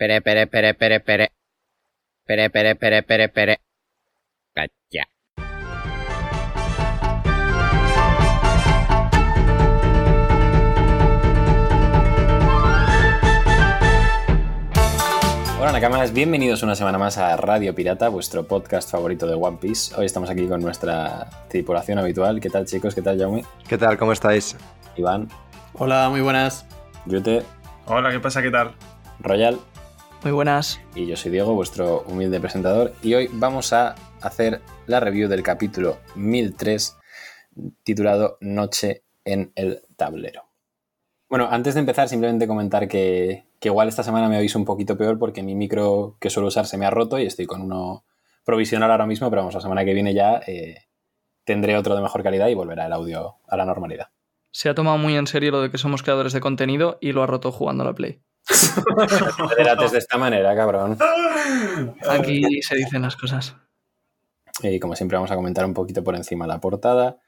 Pere, pere, pere, pere, pere. Pere, pere, pere, pere, pere. Cacha. Hola Nakamas, bienvenidos una semana más a Radio Pirata, vuestro podcast favorito de One Piece. Hoy estamos aquí con nuestra tripulación habitual. ¿Qué tal chicos? ¿Qué tal Jaume? ¿Qué tal? ¿Cómo estáis? Iván, Hola, muy buenas. Yute, Hola, ¿qué pasa? ¿Qué tal? Royal Muy buenas. y yo soy Diego, vuestro humilde presentador. Y hoy vamos a hacer la review del capítulo 1003 titulado Noche en el tablero. Bueno, antes de empezar, simplemente comentar que, que igual esta semana me habéis un poquito peor porque mi micro que suelo usar se me ha roto y estoy con uno provisional ahora mismo, pero vamos, la semana que viene ya eh, tendré otro de mejor calidad y volverá el audio a la normalidad. Se ha tomado muy en serio lo de que somos creadores de contenido y lo ha roto jugando a la Play. No te delates de esta manera, cabrón. Aquí se dicen las cosas. Y como siempre vamos a comentar un poquito por encima la portada.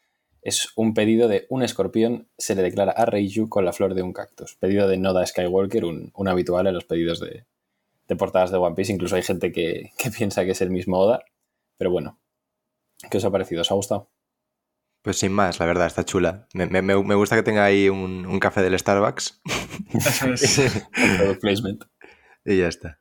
Es un pedido de un escorpión, se le declara a Reiju con la flor de un cactus. Pedido de Noda Skywalker, un, un habitual en los pedidos de, de portadas de One Piece. Incluso hay gente que, que piensa que es el mismo Oda. Pero bueno, ¿qué os ha parecido? ¿Os ha gustado? Pues sin más, la verdad, está chula. Me, me- me- gusta que tenga ahí un, un café del Starbucks Eso es. Placement. y ya está.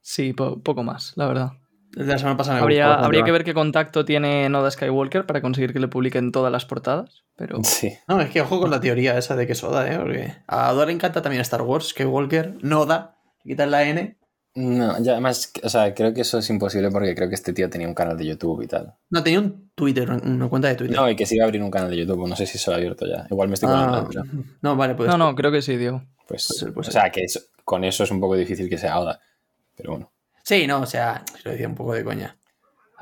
Sí, po- poco más, la verdad. La semana pasada Habría, habría que ver qué contacto tiene Noda Skywalker para conseguir que le publiquen todas las portadas, pero Sí. No, es que ojo con la teoría esa de que es Oda, ¿eh? Porque a Oda le encanta también Star Wars, Skywalker, Noda, quitan la N. No, ya además, o sea, creo que eso es imposible porque creo que este tío tenía un canal de YouTube y tal. No, tenía un Twitter, una cuenta de Twitter. No, y que se iba a abrir un canal de YouTube. No sé si se lo ha abierto ya. Igual me estoy colando. Ah, pero, no, vale, pues. no, no, creo que sí, Diego. pues, o sea, que eso- con eso es un poco difícil que sea Oda. Pero bueno. Sí, no, o sea, se lo decía un poco de coña.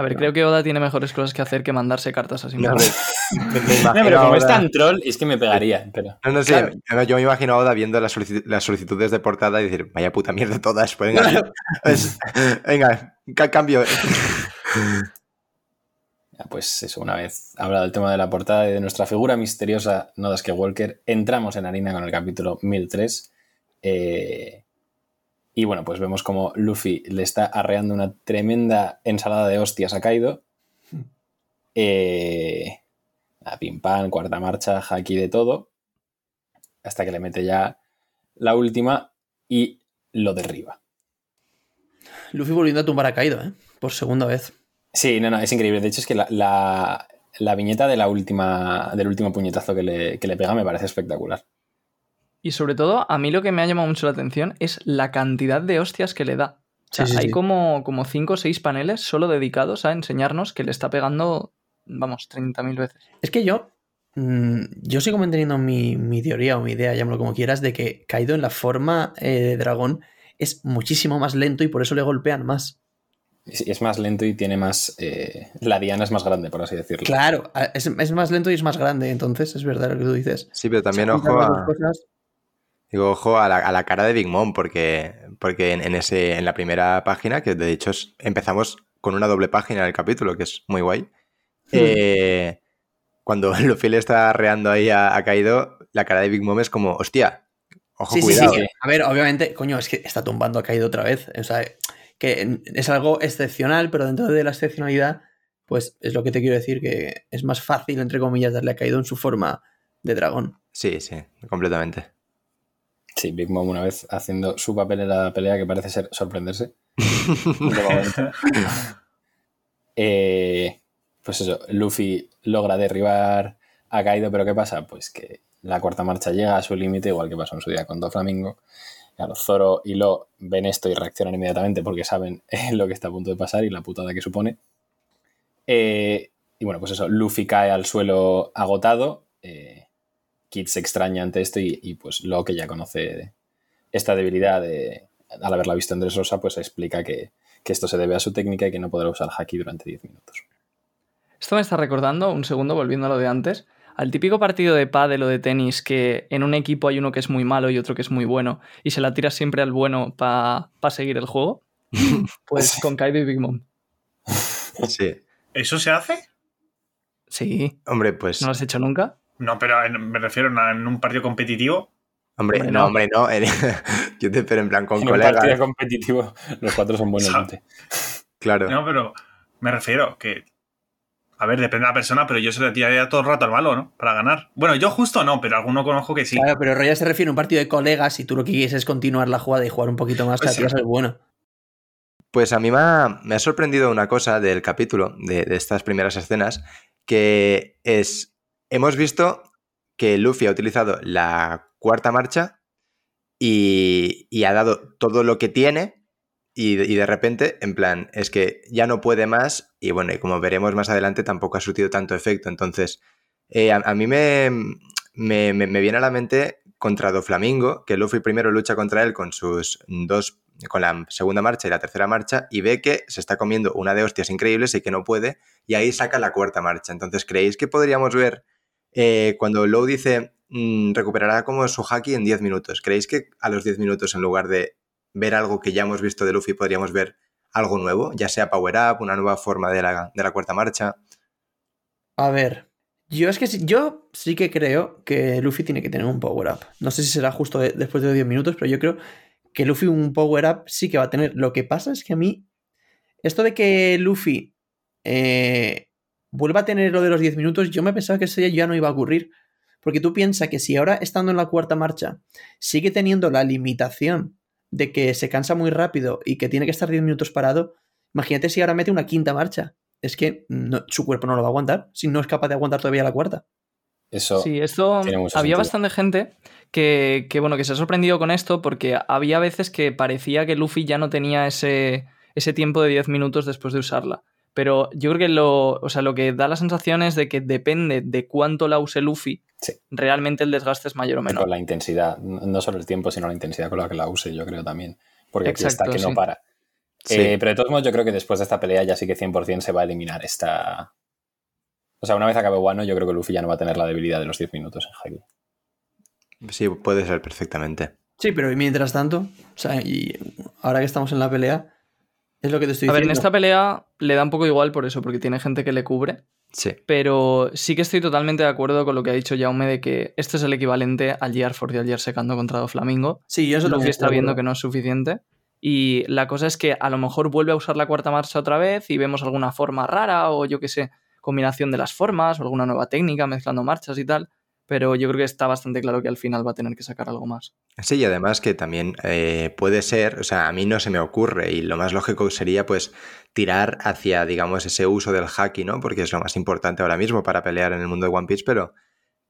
A ver, creo que Oda tiene mejores cosas que hacer que mandarse cartas así. No, me- me- No, imagino pero a como es tan troll, es que me pegaría. Pero... No, no sé, Claro. yo- yo me imagino a Oda viendo las, solici- las solicitudes de portada y decir, vaya puta mierda todas, pues venga, es- venga, ca- cambio. Ya, pues eso, una vez hablado del tema de la portada y de nuestra figura misteriosa, Noda Skywalker, entramos en harina con el capítulo 1003. eh, y bueno, pues vemos como Luffy le está arreando una tremenda ensalada de hostias a Kaido. Eh, a pim pam, cuarta marcha, haki de todo. Hasta que le mete ya la última y lo derriba. Luffy volviendo a tumbar a Kaido, ¿eh? Por segunda vez. Sí, no, no, es increíble. De hecho, es que la, la- la viñeta de la última, del último puñetazo que le, que le pega me parece espectacular. Y sobre todo, a mí lo que me ha llamado mucho la atención es la cantidad de hostias que le da. O sea, Sí, sí, hay sí. como, como cinco o seis paneles solo dedicados a enseñarnos que le está pegando, vamos, 30.000 veces. Es que yo. mm, yo sigo manteniendo mi, mi teoría o mi idea, llámalo como quieras, de que Kaido en la forma eh, de dragón es muchísimo más lento y por eso le golpean más. Es, es más lento y tiene más. eh, la diana es más grande, por así decirlo. Claro, es, es más lento y es más grande, entonces es verdad lo que tú dices. Sí, pero también ojo a, cosas. Digo, ojo a la, a la cara de Big Mom, porque, porque en, en ese, en la primera página, que de hecho es- empezamos con una doble página en el capítulo, que es muy guay. eh, cuando Luffy le está arreando ahí a, a Kaido, la cara de Big Mom es como, hostia, ojo, Sí, sí, cuidado. sí. eh". A ver, obviamente, coño, es que está tumbando a Kaido otra vez. O sea, que es algo excepcional, pero dentro de la excepcionalidad, pues es lo que te quiero decir, que es más fácil, entre comillas, darle a Kaido en su forma de dragón. Sí, sí, completamente. Sí, Big Mom una vez haciendo su papel en la pelea que parece ser sorprenderse. Eh, pues eso, Luffy logra derribar a Kaido, pero ¿qué pasa? Pues que la cuarta marcha llega a su límite, igual que pasó en su día con Doflamingo. Claro, Zoro y Lo ven esto y reaccionan inmediatamente porque saben lo que está a punto de pasar y la putada que supone. Eh, y bueno, pues eso, Luffy cae al suelo agotado. Eh, Kid se extraña ante esto y, y, pues Lo que ya conoce esta debilidad de, al haberla visto en Dressrosa, pues explica que, que esto se debe a su técnica y que no podrá usar Haki durante 10 minutos. Esto me está recordando, un segundo, volviendo a lo de antes, al típico partido de pádel o de tenis que en un equipo hay uno que es muy malo y otro que es muy bueno y se la tiras siempre al bueno para seguir el juego. Pues con Kaido y Big Mom. Sí. ¿Eso se hace? Sí, Hombre, pues. ¿no lo has hecho nunca? No, pero en- me refiero a en un partido competitivo. Hombre, Hombre, no, no. hombre, no. Yo te espero en plan con En un partido colegas. competitivo, los cuatro son buenos. Claro. No, pero me refiero que. A ver, depende de la persona, pero yo se le tiraría todo el rato al malo, ¿no? Para ganar. Bueno, yo justo no, pero alguno conozco que sí. Claro, pero Royal se refiere a un partido de colegas y tú lo que quieres es continuar la jugada y jugar un poquito más, Pues tiras sí. el bueno. Pues a mí me ha, me ha sorprendido una cosa del capítulo, de, de estas primeras escenas, que es, hemos visto que Luffy ha utilizado la cuarta marcha y, ha dado todo lo que tiene y, de- repente, en plan, es que ya no puede más y bueno, como veremos más adelante, tampoco ha surtido tanto efecto. Entonces, eh, a, mí me, me, me- me viene a la mente contra Doflamingo, que Luffy primero lucha contra él con sus dos, con la segunda marcha y la tercera marcha, y ve que se está comiendo una de hostias increíbles y que no puede, y ahí saca la cuarta marcha. Entonces, ¿creéis que podríamos ver eh, cuando Low dice mm, recuperará como su haki en 10 minutos? ¿Creéis que a los 10 minutos, en lugar de ver algo que ya hemos visto de Luffy, podríamos ver algo nuevo? Ya sea Power Up, una nueva forma de la, cuarta marcha. A ver, yo es que yo sí que creo que Luffy tiene que tener un power up. No sé si será justo de- después de los 10 minutos, pero yo creo que Luffy un power up sí que va a tener. Lo que pasa es que a mí, esto de que Luffy eh, vuelva a tener lo de los 10 minutos, yo me pensaba que eso ya no iba a ocurrir. Porque tú piensas que si ahora estando en la cuarta marcha sigue teniendo la limitación de que se cansa muy rápido y que tiene que estar 10 minutos parado, imagínate si ahora mete una quinta marcha. Es que no- su cuerpo no lo va a aguantar si no es capaz de aguantar todavía la cuarta. Eso Sí, esto tiene mucho había sentido. bastante gente que, que, bueno, que se ha sorprendido con esto porque había veces que parecía que Luffy ya no tenía ese, ese tiempo de 10 minutos después de usarla. Pero yo creo que lo, o sea, lo que da la sensación es de que depende de cuánto la use Luffy, Sí. realmente el desgaste es mayor o menor. con la intensidad, no solo el tiempo, sino la intensidad con la que la use, yo creo también. Porque aquí Exacto, está que no para. Sí. Eh, pero de todos modos, yo creo que después de esta pelea ya sí que 100% se va a eliminar esta. O sea, una vez acabe Wano, yo creo que Luffy ya no va a tener la debilidad de los 10 minutos en Haki. Sí, puede ser perfectamente. Sí, pero mientras tanto, o sea, y ahora que estamos en la pelea, es lo que te estoy A ver, en diciendo. esta pelea le da un poco igual por eso, porque tiene gente que le cubre. Sí. Pero sí que estoy totalmente de acuerdo con lo que ha dicho Jaume de que esto es el equivalente al Gear Force y al Gear Secando contra Doflamingo. Sí, yo eso Luffy también está viendo que no es suficiente. Y la cosa es que a lo mejor vuelve a usar la cuarta marcha otra vez y vemos alguna forma rara o yo qué sé, combinación de las formas o alguna nueva técnica mezclando marchas y tal. Pero yo creo que está bastante claro que al final va a tener que sacar algo más. Sí, y además que también eh, puede ser, o sea, a mí no se me ocurre y lo más lógico sería pues tirar hacia, digamos, ese uso del haki, ¿no? Porque es lo más importante ahora mismo para pelear en el mundo de One Piece, pero,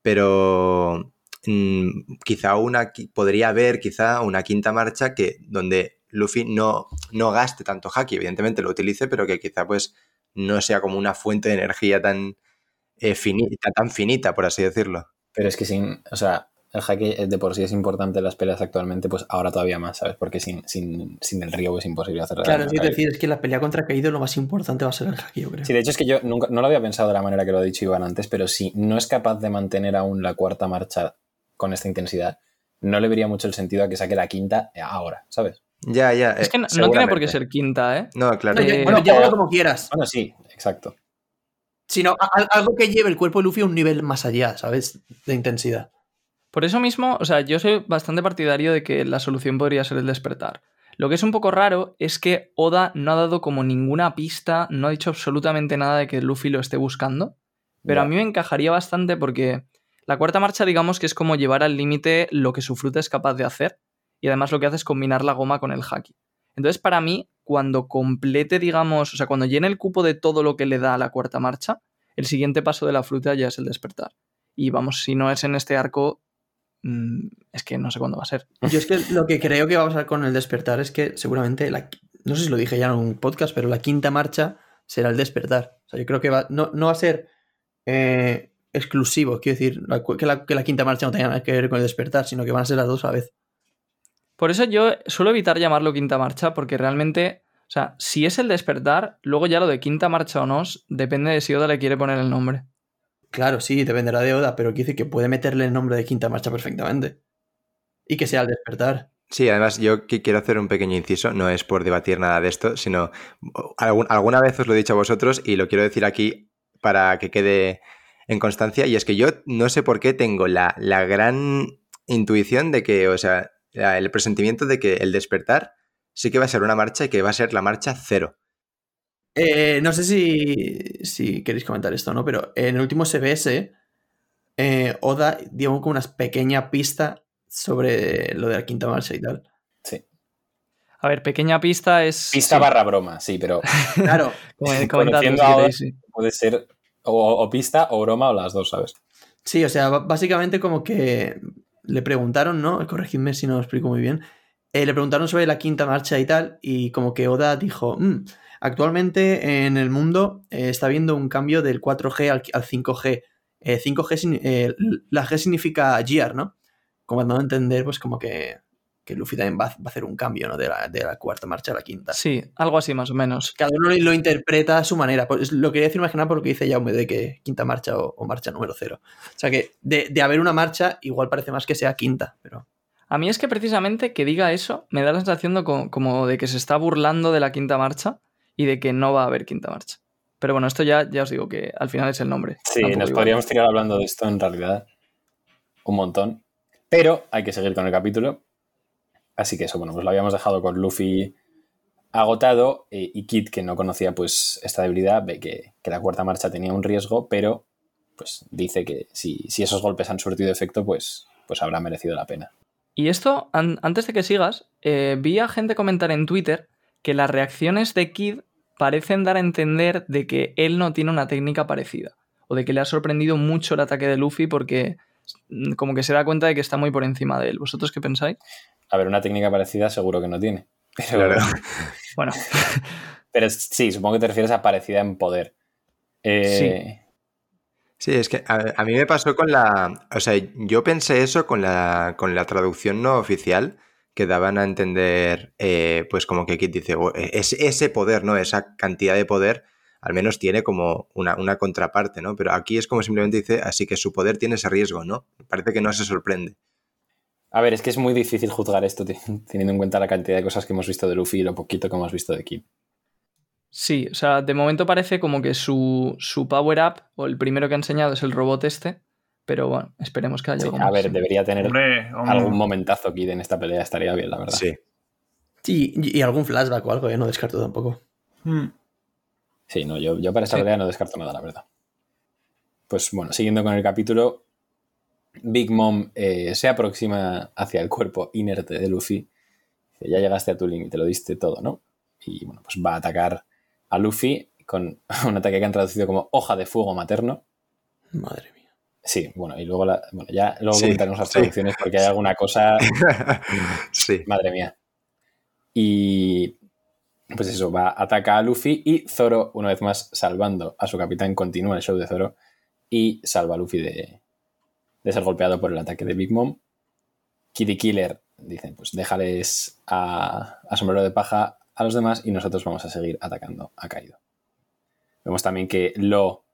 pero mm, quizá una, podría haber quizá una quinta marcha que donde Luffy no, no gaste tanto haki, evidentemente lo utilice, pero que quizá pues no sea como una fuente de energía tan, eh, finita, tan finita, por así decirlo. Pero es que sin. O sea, el Haki de por sí es importante en las peleas actualmente, pues ahora todavía más, ¿sabes? Porque sin, sin, sin el río es imposible hacer Claro, daño, es que ¿sabes? decir, es que la pelea contra Kaido lo más importante va a ser el haki, yo creo. Sí, de hecho es que yo nunca, no lo había pensado de la manera que lo ha dicho Iván antes, pero si no es capaz de mantener aún la cuarta marcha con esta intensidad, no le vería mucho el sentido a que saque la quinta ahora, ¿sabes? Ya, ya. Es eh, que no, no tiene por qué ser quinta, ¿eh? No, claro. No, ya- Eh, bueno, llévalo como quieras. Bueno, sí, exacto. Sino a- a- algo que lleve el cuerpo de Luffy a un nivel más allá, ¿sabes? De intensidad. Por eso mismo, o sea, yo soy bastante partidario de que la solución podría ser el despertar. Lo que es un poco raro es que Oda no ha dado como ninguna pista, no ha dicho absolutamente nada de que Luffy lo esté buscando. Pero a mí me encajaría bastante porque la cuarta marcha, digamos que es como llevar al límite lo que su fruta es capaz de hacer. Y además lo que hace es combinar la goma con el haki. Entonces, para mí, cuando complete, digamos, o sea, cuando llene el cupo de todo lo que le da a la cuarta marcha, el siguiente paso de la fruta ya es el despertar. Y vamos, si no es en este arco, mm, es que no sé cuándo va a ser. Yo es que lo que creo que va a pasar con el despertar es que seguramente, no sé si lo dije ya en un podcast, pero la quinta marcha será el despertar. O sea, yo creo que va, no, no va a ser eh, exclusivo, quiero decir, que, la, que la quinta marcha no tenga nada que ver con el despertar, sino que van a ser las dos a la vez. Por eso yo suelo evitar llamarlo quinta marcha, porque realmente, o sea, si es el despertar, luego ya lo de quinta marcha o no, depende de si Oda le quiere poner el nombre. Claro, sí, dependerá de Oda, pero quiere decir que puede meterle el nombre de quinta marcha perfectamente. Y que sea el despertar. Sí, además yo quiero hacer un pequeño inciso, no es por debatir nada de esto, sino algún- alguna vez os lo he dicho a vosotros y lo quiero decir aquí para que quede en constancia, y es que yo no sé por qué tengo la, la gran intuición de que, o sea, el presentimiento de que el despertar sí que va a ser una marcha y que va a ser la marcha cero. Eh, no sé si, si queréis comentar esto, ¿no? Pero en el último CBS, eh, Oda dio como una pequeña pista sobre lo de la quinta marcha y tal. Sí. A ver, pequeña pista es. Pista sí, barra broma, sí, pero Claro, conociendo a Oda, sí. puede ser o, o pista o broma o las dos, ¿sabes? sí, o sea, básicamente como que le preguntaron, ¿no? Corregidme si no lo explico muy bien. Eh, le preguntaron sobre la quinta marcha y tal, y como que Oda dijo, "Mm, actualmente en el mundo eh, está habiendo un cambio del 4G al, al 5G. Eh, 5G, signi- eh, la G significa Gear, ¿no? Como dando a entender, pues como que, que Luffy también va, va a hacer un cambio, ¿no? De la, de la cuarta marcha a la quinta. Sí, algo así más o menos. Cada uno lo interpreta a su manera. Pues lo quería decir más que nada por lo que dice Jaume de que quinta marcha o, o marcha número cero. O sea que de, de haber una marcha, igual parece más que sea quinta, pero. A mí es que precisamente que diga eso me da la sensación de co- como de que se está burlando de la quinta marcha y de que no va a haber quinta marcha. Pero bueno, esto ya, ya os digo que al final es el nombre. Sí, Tampoco nos podríamos tirar hablando de esto en realidad un montón. Pero hay que seguir con el capítulo. Así que eso, bueno, pues lo habíamos dejado con Luffy agotado eh, y Kid, que no conocía pues esta debilidad, ve que, que la cuarta marcha tenía un riesgo, pero pues dice que si, si esos golpes han surtido efecto, pues, pues habrá merecido la pena. Y esto, an- antes de que sigas, eh, vi a gente comentar en Twitter que las reacciones de Kid parecen dar a entender de que él no tiene una técnica parecida. O de que le ha sorprendido mucho el ataque de Luffy porque mm, como que se da cuenta de que está muy por encima de él. ¿Vosotros qué pensáis? A ver, una técnica parecida seguro que no tiene. Pero, Claro. Bueno, pero sí, supongo que te refieres a parecida en poder. Eh, Sí, es que a, a mí me pasó con la. O sea, yo pensé eso con la, con la traducción no oficial que daban a entender, eh, pues como que Kit dice, "Oh, es, ese poder, ¿no? Esa cantidad de poder, al menos tiene como una, una contraparte, ¿no? Pero aquí es como simplemente dice, así que su poder tiene ese riesgo, ¿no? Parece que no se sorprende. A ver, es que es muy difícil juzgar esto te- teniendo en cuenta la cantidad de cosas que hemos visto de Luffy y lo poquito que hemos visto de Kid. sí, o sea, de momento parece como que su, su power up, o el primero que ha enseñado es el robot este, pero bueno, esperemos que haya Sí, algo a más. ver, debería tener Hombre, hombre, algún momentazo Kid en esta pelea, estaría bien, la verdad. Sí. Sí, y, y algún flashback o algo, ¿eh? No descarto tampoco. mm, Sí, no, yo, yo para esta Sí. pelea no descarto nada, la verdad. Pues bueno, siguiendo con el capítulo, Big Mom eh, se aproxima hacia el cuerpo inerte de Luffy. Dice, Ya llegaste a tu límite, lo diste todo, ¿no? Y bueno, pues va a atacar a Luffy con un ataque que han traducido como hoja de fuego materno. Madre mía. Sí, bueno, y luego, la- bueno, ya luego Sí, comentaremos las sí. traducciones porque hay alguna cosa sí. Madre mía. Y pues eso, va, ataca a Luffy y Zoro, una vez más, salvando a su capitán, continúa el show de Zoro y salva a Luffy de, de ser golpeado por el ataque de Big Mom. Kitty Killer dicen, pues déjales a, a sombrero de paja a los demás y nosotros vamos a seguir atacando a Kaido. Vemos también que Lo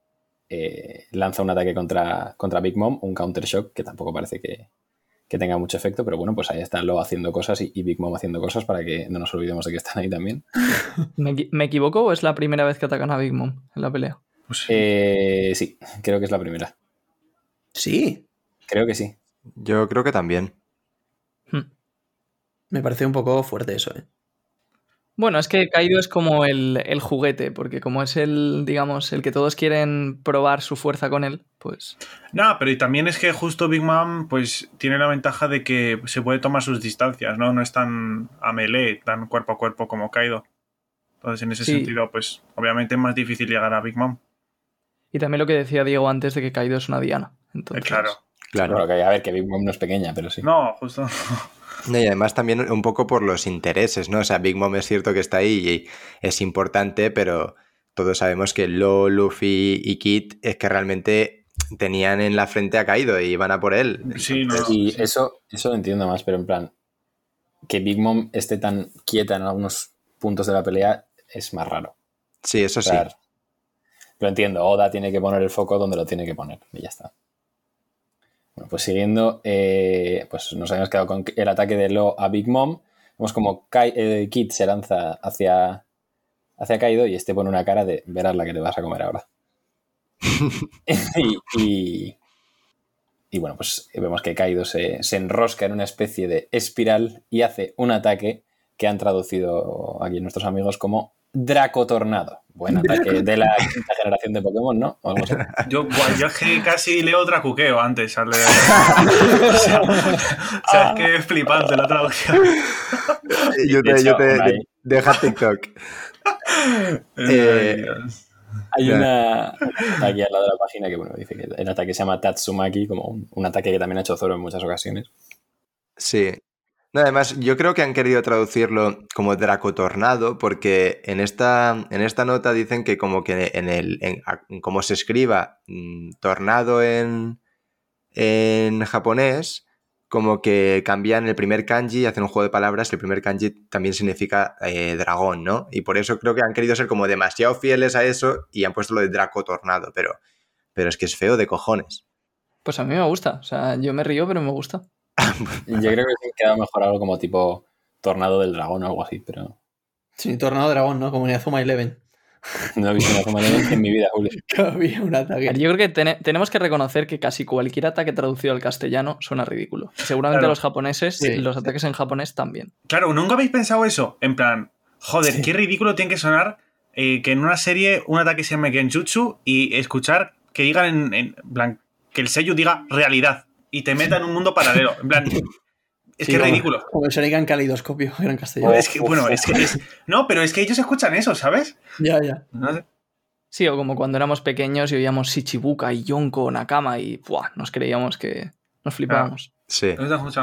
eh, lanza un ataque contra, contra Big Mom, un counter shock que tampoco parece que, que tenga mucho efecto, pero bueno, pues ahí está Lo haciendo cosas y, y Big Mom haciendo cosas para que no nos olvidemos de que están ahí también. ¿Me, me equivoco o es la primera vez que atacan a Big Mom en la pelea? pues. Eh, sí, creo que es la primera. Sí, Creo que sí. Yo creo que también. Hmm. me parece un poco fuerte eso, ¿eh? Bueno, es que Kaido es como el, el juguete, porque como es el, digamos, el que todos quieren probar su fuerza con él, pues No, pero y también es que justo Big Mom pues tiene la ventaja de que se puede tomar sus distancias, ¿no? No es tan a melee, tan cuerpo a cuerpo como Kaido. Entonces, en ese Sí. sentido, pues obviamente es más difícil llegar a Big Mom. Y también lo que decía Diego antes de que Kaido es una diana. Entonces, Eh, claro. Claro. Bueno, que a ver, que Big Mom no es pequeña, pero sí. No, justo. No, y además también un poco por los intereses, ¿no? O sea, Big Mom es cierto que está ahí y es importante, pero todos sabemos que Lo, Luffy y Kid es que realmente tenían en la frente a Kaido y iban a por él. Sí, no. Y sí. eso, eso lo entiendo más, pero en plan, que Big Mom esté tan quieta en algunos puntos de la pelea es más raro. Sí, eso O sí. Lo entiendo, Oda tiene que poner el foco donde lo tiene que poner y ya está. Bueno, pues siguiendo, eh, pues nos habíamos quedado con el ataque de Lo a Big Mom. Vemos como Kai, eh, Kid se lanza hacia, hacia Kaido y este pone una cara de verás la que te vas a comer ahora. y, y- Y bueno, pues vemos que Kaido se, se enrosca en una especie de espiral y hace un ataque que han traducido aquí nuestros amigos como Draco Tornado. Buen ataque de la quinta generación de Pokémon, ¿no? O algo así. Yo, yo es que casi leo Dracuqueo antes. Al leer. o sea, o sea, es que es flipante la traducción. Yo te, yo te deja TikTok. Eh. Hay una un ataque al lado de la página que bueno, dice que el ataque se llama Tatsumaki, como un, un ataque que también ha hecho Zoro en muchas ocasiones. Sí. No, además, yo creo que han querido traducirlo como Dracotornado, porque en esta, en esta nota dicen que como que en el. Cómo se escriba mm, tornado en, en japonés, como que cambian el primer kanji y hacen un juego de palabras, el primer kanji también significa eh, dragón, ¿no? Y por eso creo que han querido ser como demasiado fieles a eso y han puesto lo de Dracotornado, pero, pero es que es feo de cojones. Pues a mí me gusta. O sea, yo me río, pero me gusta. Yo creo que sí queda mejor algo como tipo Tornado del Dragón o algo así, pero Sí, Tornado Dragón, ¿no? Como en Azuma Eleven. no he visto una forma de en mi vida, Julio. Que había un ataque. Yo creo que tene- tenemos que reconocer que casi cualquier ataque traducido al castellano suena ridículo. Seguramente Claro. los japoneses, Sí. los ataques en japonés también. Claro, ¿nunca habéis pensado eso? En plan, joder, qué ridículo tiene que sonar eh, que en una serie un ataque se llame Genjutsu y escuchar que digan en, en plan, que el sello diga realidad y te meta en un mundo paralelo. En plan, es Sí, que es ridículo. Como el Sharingan Caleidoscopio, era en castellano. Es que, bueno, es que es- No, pero es que ellos escuchan eso, ¿sabes? Ya, ya. No sé. Sí, o como cuando éramos pequeños y oíamos Shichibuka y Yonko, Nakama y ¡buah! nos creíamos que nos flipábamos. Sí.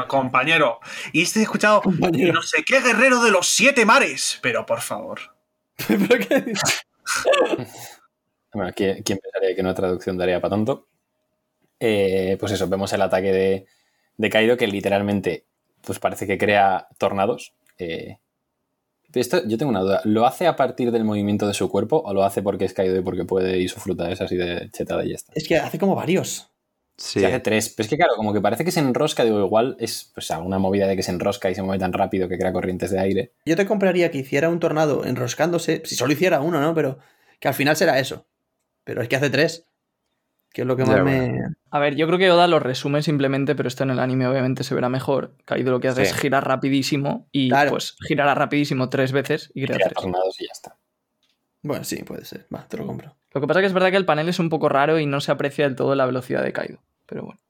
Compañero. Y este he escuchado Compañero. no sé qué guerrero de los siete mares. Pero por favor. ¿Pero qué dices? Bueno, ¿quién, quién pensaría que una traducción daría para tanto? Eh, pues eso, vemos el ataque de, de Kaido que literalmente pues parece que crea tornados. Eh, esto, yo tengo una duda. ¿Lo hace a partir del movimiento de su cuerpo o lo hace porque es Kaido y porque puede y su fruta es así de chetada y ya está? Es que hace como varios. Sí. Se hace tres. Pero es que claro, como que parece que se enrosca, digo, igual es pues alguna movida de que se enrosca y se mueve tan rápido que crea corrientes de aire. Yo te compraría que hiciera un tornado enroscándose, si solo hiciera uno, ¿no? Pero que al final será eso. Pero es que hace tres. Que es lo que Ya, más bueno. me. A ver, yo creo que Oda lo resume simplemente, pero esto en el anime obviamente se verá mejor. Kaido lo que hace Sí. es girar rapidísimo y Claro. pues girará rapidísimo tres veces y crea Crea tres. tornados y ya está. Bueno, sí, puede ser. Va, te lo compro. Lo que pasa es que es verdad que el panel es un poco raro y no se aprecia del todo la velocidad de Kaido. Pero bueno.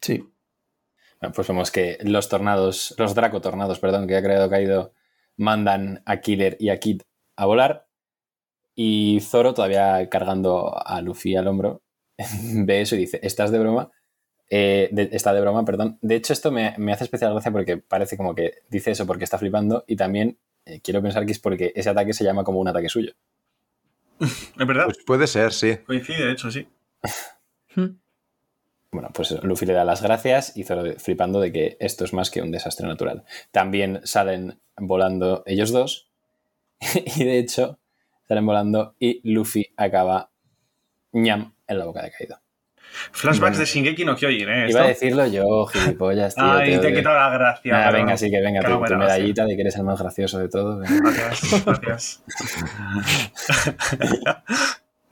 Sí. Bueno, pues vemos que los tornados, los Draco tornados, perdón, que ha creado Kaido, mandan a Killer y a Kid a volar. Y Zoro, todavía cargando a Luffy al hombro, ve eso y dice: ¿Estás de broma? Eh, de- está de broma, perdón. De hecho, esto me, me hace especial gracia porque parece como que dice eso porque está flipando. Y también eh, quiero pensar que es porque ese ataque se llama como un ataque suyo. Es verdad. Pues puede ser, sí. Coincide, de hecho, sí. Hmm. Bueno, pues Luffy le da las gracias y Zoro flipando de que esto es más que un desastre natural. También salen volando ellos dos y de hecho salen volando y Luffy acaba ñam en la boca de Kaido. Flashbacks Bueno. de Shingeki no Kyojin, ¿eh? Iba a decirlo yo, gilipollas, tío. Ay, te te he quitado la gracia. Venga, sí que venga, tu, medallita de que eres el más gracioso de todo. venga. Gracias, gracias.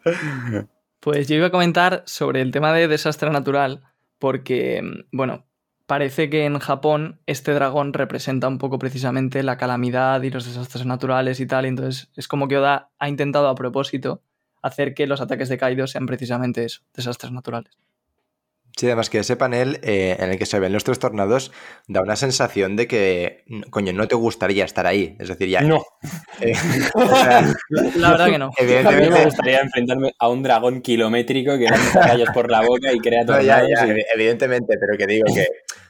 Pues yo iba a comentar sobre el tema de desastre natural, porque, bueno, parece que en Japón este dragón representa un poco precisamente la calamidad y los desastres naturales y tal, y entonces es como que Oda ha intentado a propósito hacer que los ataques de Kaido sean precisamente eso, desastres naturales. Sí, además que ese panel eh, en el que se ven los tres tornados da una sensación de que, coño, no te gustaría estar ahí. Es decir, ya. No, eh, o sea, La verdad que no. a mí me evidentemente. gustaría enfrentarme a un dragón kilométrico que lanza rayos por la boca y crea No, ya, ya, y- evidentemente, pero que digo que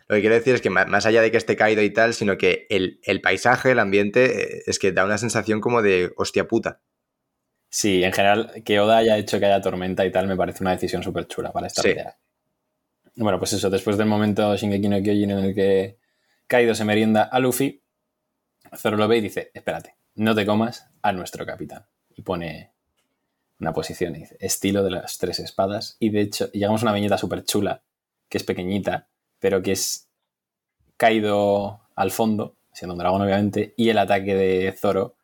lo que quiero decir es que más allá de que esté caído y tal, sino que el, el paisaje, el ambiente, eh, es que da una sensación como de hostia puta. Sí, en general, que Oda haya hecho que haya tormenta y tal me parece una decisión súper chula para esta Sí. pelea. Bueno, pues eso, después del momento Shingeki no Kyojin en el que Kaido se merienda a Luffy, Zoro lo ve y dice, espérate, no te comas a nuestro capitán. Y pone una posición y dice, estilo de las tres espadas. Y de hecho, llegamos a una viñeta súper chula, que es pequeñita, pero que es Kaido al fondo, siendo un dragón obviamente, y el ataque de Zoro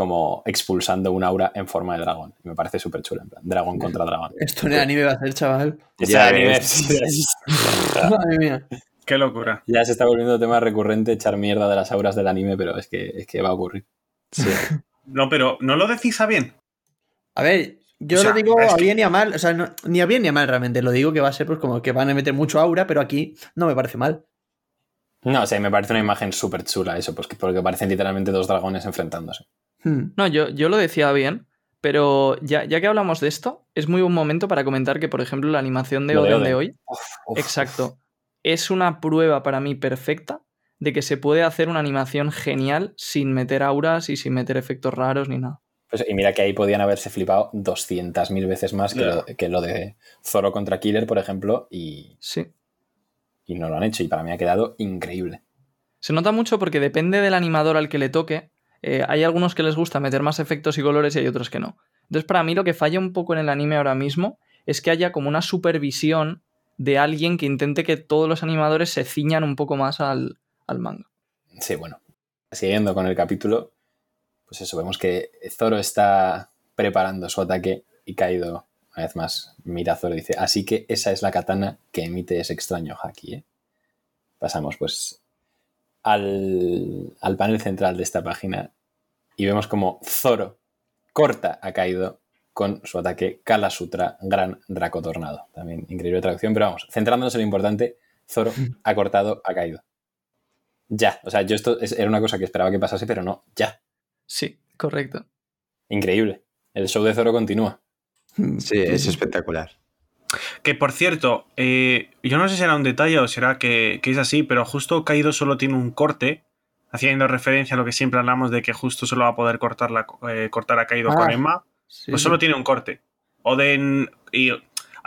como expulsando un aura en forma de dragón. Me parece súper chulo, en plan, dragón contra dragón. Esto en el anime va a ser, chaval. Este Ya anime. Madre mía. Qué locura. ya se está volviendo tema recurrente echar mierda de las auras del anime, pero es que, es que va a ocurrir. Sí. No, pero no lo decís a bien. A ver, yo O sea, lo digo a que- bien y a mal. O sea, no- ni a bien ni a mal realmente. Lo digo que va a ser pues como que van a meter mucho aura, pero aquí no me parece mal. No, o sea, me parece una imagen súper chula eso, pues, que- porque parecen literalmente dos dragones enfrentándose. Hmm. No, yo, yo lo decía bien, pero ya, ya que hablamos de esto, es muy buen momento para comentar que, por ejemplo, la animación de de Oden de Oden. hoy, Uf, uf. exacto, es una prueba para mí perfecta de que se puede hacer una animación genial sin meter auras y sin meter efectos raros ni nada. Pues, y mira que ahí podían haberse flipado 200.000 veces más que, lo, que lo de Zoro contra Killer, por ejemplo, y, Sí. y no lo han hecho. Y para mí ha quedado increíble. Se nota mucho porque depende del animador al que le toque. Eh, hay algunos que les gusta meter más efectos y colores y hay otros que no. Entonces, para mí lo que falla un poco en el anime ahora mismo es que haya como una supervisión de alguien que intente que todos los animadores se ciñan un poco más al, al manga. Sí, bueno. Siguiendo con el capítulo, pues eso, vemos que Zoro está preparando su ataque y Kaido, una vez más, mira a Zoro y dice, así que esa es la katana que emite ese extraño haki, ¿eh? Pasamos pues al, al panel central de esta página y vemos como Zoro corta a Kaido con su ataque Kala Sutra Gran Draco Tornado. También increíble traducción, pero vamos, centrándonos en lo importante, Zoro ha cortado a Kaido. Ya, o sea, yo esto es- era una cosa que esperaba que pasase, pero no, ya. Sí, correcto. Increíble. El show de Zoro continúa. Sí, es espectacular. Que por cierto, eh, yo no sé si será un detalle o será que, que es así, pero justo Kaido solo tiene un corte, haciendo referencia a lo que siempre hablamos de que justo solo va a poder cortar, la, eh, cortar a Kaido Ah, con Emma. Sí, Pues solo tiene un corte. Oden. Y,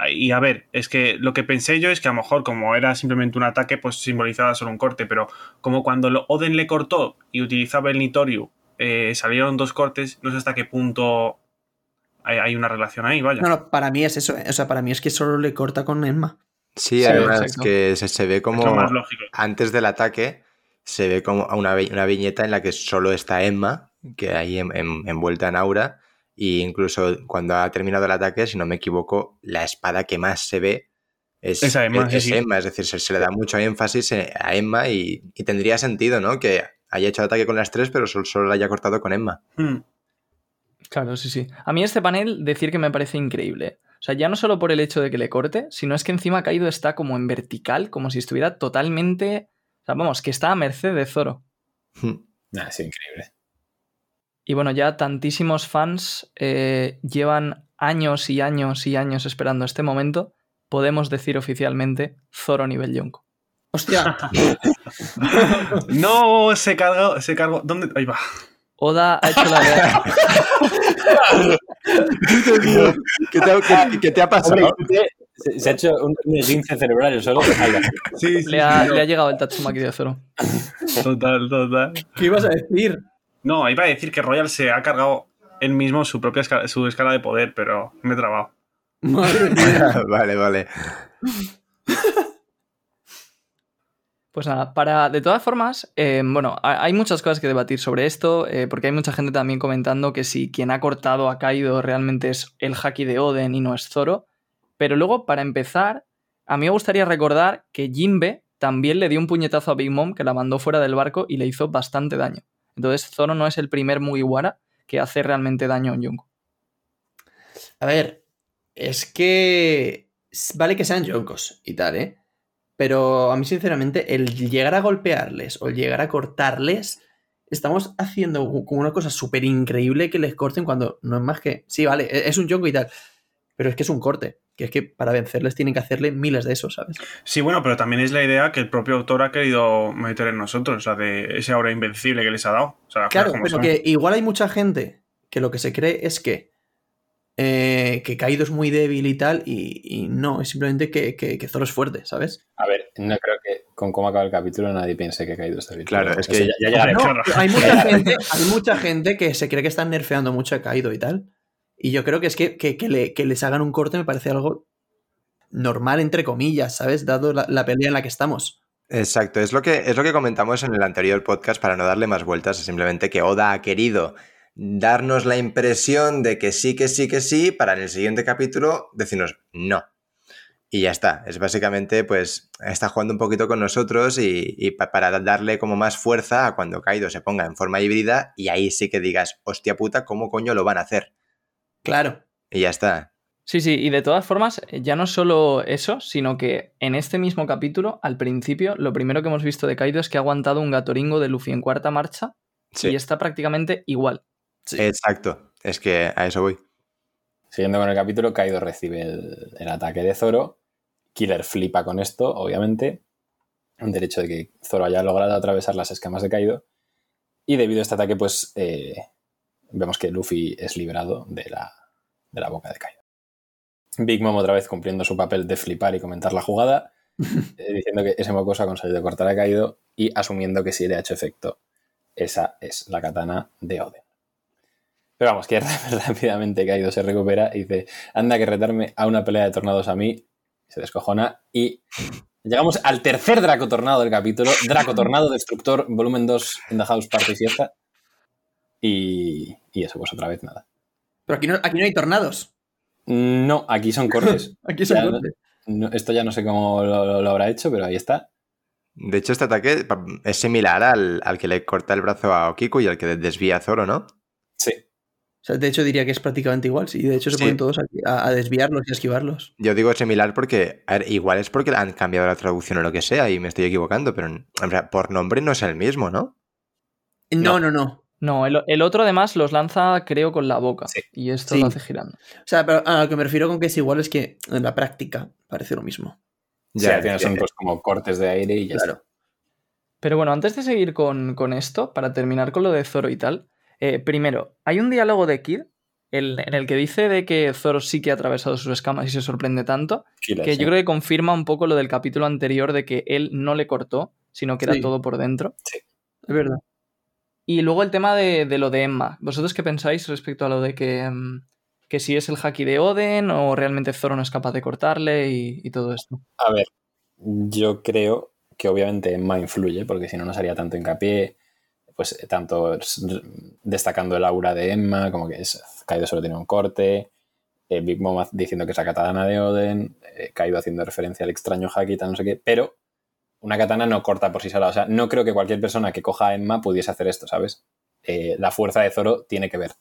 y a ver, es que lo que pensé yo es que a lo mejor, como era simplemente un ataque, pues simbolizaba solo un corte. Pero como cuando lo- Oden le cortó y utilizaba el Nitoriu, eh, salieron dos cortes, no sé hasta qué punto hay, hay una relación ahí, vaya. No, no, para mí es eso. eh. O sea, para mí es que solo le corta con Emma. Sí, Sí, además exacto. que se, se ve es como lo más lógico. antes del ataque, se ve como una, una viñeta en la que solo está Emma, que ahí en- en- envuelta en aura, y incluso cuando ha terminado el ataque, si no me equivoco, la espada que más se ve es, Es Emma, es- sí, es sí. Emma, es decir, se, se le da mucho énfasis eh, a Emma y, y tendría sentido, ¿no? Que haya hecho el ataque con las tres, pero solo, solo la haya cortado con Emma. Hmm. Claro, sí, sí. A mí este panel, decir que me parece increíble. O sea, ya no solo por el hecho de que le corte, sino es que encima Kaido está como en vertical, como si estuviera totalmente. O sea, vamos, que está a merced de Zoro. Nah, es increíble. Y bueno, ya tantísimos fans eh, llevan años y años y años esperando este momento. Podemos decir oficialmente Zoro nivel Yonko. Hostia, No, se cargó, se cargó. ¿Dónde? Ahí va. Oda ha hecho la ¿Qué te, ha- qué- qué te ha pasado? se, se ha hecho un, un esguince cerebral solo. Sí, sí, le, ha, sí, no. le ha llegado el Tatsumaki de Zoro. Total, total. ¿qué ibas a decir? No, iba a decir que Royal se ha cargado él mismo su propia escala, su escala de poder, pero me he trabado. Madre mía. vale, vale. Pues nada, para. De todas formas, eh, bueno, ha- hay muchas cosas que debatir sobre esto, eh, porque hay mucha gente también comentando que si quien ha cortado a Kaido realmente es el haki de Oden y no es Zoro. Pero luego, para empezar, a mí me gustaría recordar que Jinbe también le dio un puñetazo a Big Mom que la mandó fuera del barco y le hizo bastante daño. Entonces, Zoro no es el primer Mugiwara que hace realmente daño a un Yonko. A ver, es que vale que sean yonkos y tal, ¿eh? Pero a mí, sinceramente, el llegar a golpearles o el llegar a cortarles, estamos haciendo como una cosa súper increíble que les corten cuando no es más que. Sí, vale, e- es un yonko y tal. Pero es que es un corte. Que es que para vencerles tienen que hacerle miles de esos, ¿sabes? Sí, bueno, pero también es la idea que el propio autor ha querido meter en nosotros, o sea, de ese aura invencible que les ha dado. O sea, las Claro, pero son. que igual hay mucha gente que lo que se cree es que, eh, que Kaido es muy débil y tal, y, y no, es simplemente que, que, que Zoro es fuerte, ¿sabes? A ver, no creo que con cómo acaba el capítulo nadie piense que Kaido está bien. Claro, es que- ya, ya llegaremos. No, claro. hay, mucha gente, hay mucha gente que se cree que están nerfeando mucho a Kaido y tal. Y yo creo que es que, que, que le- que les hagan un corte me parece algo normal, entre comillas, ¿sabes? Dado la, la pelea en la que estamos. Exacto, es lo, que, es lo que comentamos en el anterior podcast para no darle más vueltas, es simplemente que Oda ha querido darnos la impresión de que sí, que sí, que sí, para en el siguiente capítulo decirnos no. Y ya está. Es básicamente, pues, está jugando un poquito con nosotros y, y pa- para darle como más fuerza a cuando Kaido se ponga en forma híbrida y ahí sí que digas, hostia puta, ¿cómo coño lo van a hacer? Claro. Y ya está. Sí, sí, y de todas formas, ya no solo eso, sino que en este mismo capítulo, al principio, lo primero que hemos visto de Kaido es que ha aguantado un gatoringo de Luffy en cuarta marcha Sí. y está prácticamente igual. Exacto. Es que a eso voy. Siguiendo con el capítulo, Kaido recibe el, el ataque de Zoro. Killer flipa con esto, obviamente. Del hecho de que Zoro haya logrado atravesar las escamas de Kaido. Y debido a este ataque, pues eh, vemos que Luffy es liberado de la, de la boca de Kaido. Big Mom otra vez cumpliendo su papel de flipar y comentar la jugada, eh, diciendo que ese mocoso ha conseguido cortar a Kaido y asumiendo que si le ha hecho efecto, esa es la katana de Oden. Pero vamos, que rápidamente Kaido se recupera y dice, anda que retarme a una pelea de tornados a mí, se descojona y llegamos al tercer Draco Tornado del capítulo, Draco Tornado Destructor, volumen 2 in the House Party Fiesta. Y, y eso, pues otra vez nada. Pero aquí no, aquí no hay tornados. No, aquí son cortes. Aquí son Ya, cortes. No, esto ya no sé cómo lo, lo- lo habrá hecho, pero ahí está. De hecho, este ataque es similar al, al que le corta el brazo a Okiku y al que desvía a Zoro, ¿no? Sí. O sea, de hecho diría que es prácticamente igual. Sí, de hecho se Sí. ponen todos a, a desviarlos y a esquivarlos. Yo digo similar porque, a ver, igual es porque han cambiado la traducción o lo que sea y me estoy equivocando, pero o sea, por nombre no es el mismo, ¿no? No, no, no. No, el, el otro además los lanza, creo, con la boca. Sí. Y esto Sí. lo hace girando. O sea, pero a lo que me refiero con que es igual es que en la práctica parece lo mismo. Ya, Ya, son pues como cortes de aire y ya Claro. está. Pero bueno, antes de seguir con, con esto, para terminar con lo de Zoro y tal, eh, primero, hay un diálogo de Kid el- en el que dice de que Zoro sí que ha atravesado sus escamas y se sorprende tanto, que sí. yo creo que confirma un poco lo del capítulo anterior de que él no le cortó, sino que era Sí. todo por dentro. Es verdad. Y luego el tema de, de lo de Emma. ¿Vosotros qué pensáis respecto a lo de que, mm, que si es el haki de Oden o realmente Zoro no es capaz de cortarle y, y todo esto? A ver, yo creo que obviamente Emma influye, porque si no, no sería tanto hincapié, pues eh, tanto destacando el aura de Emma, como que es, Kaido solo tiene un corte, eh, Big Mom diciendo que es la katana de Oden, eh, Kaido haciendo referencia al extraño haki, tal, no sé qué, pero una katana no corta por sí sola. O sea, no creo que cualquier persona que coja a Emma pudiese hacer esto, ¿sabes? Eh, la fuerza de Zoro tiene que ver.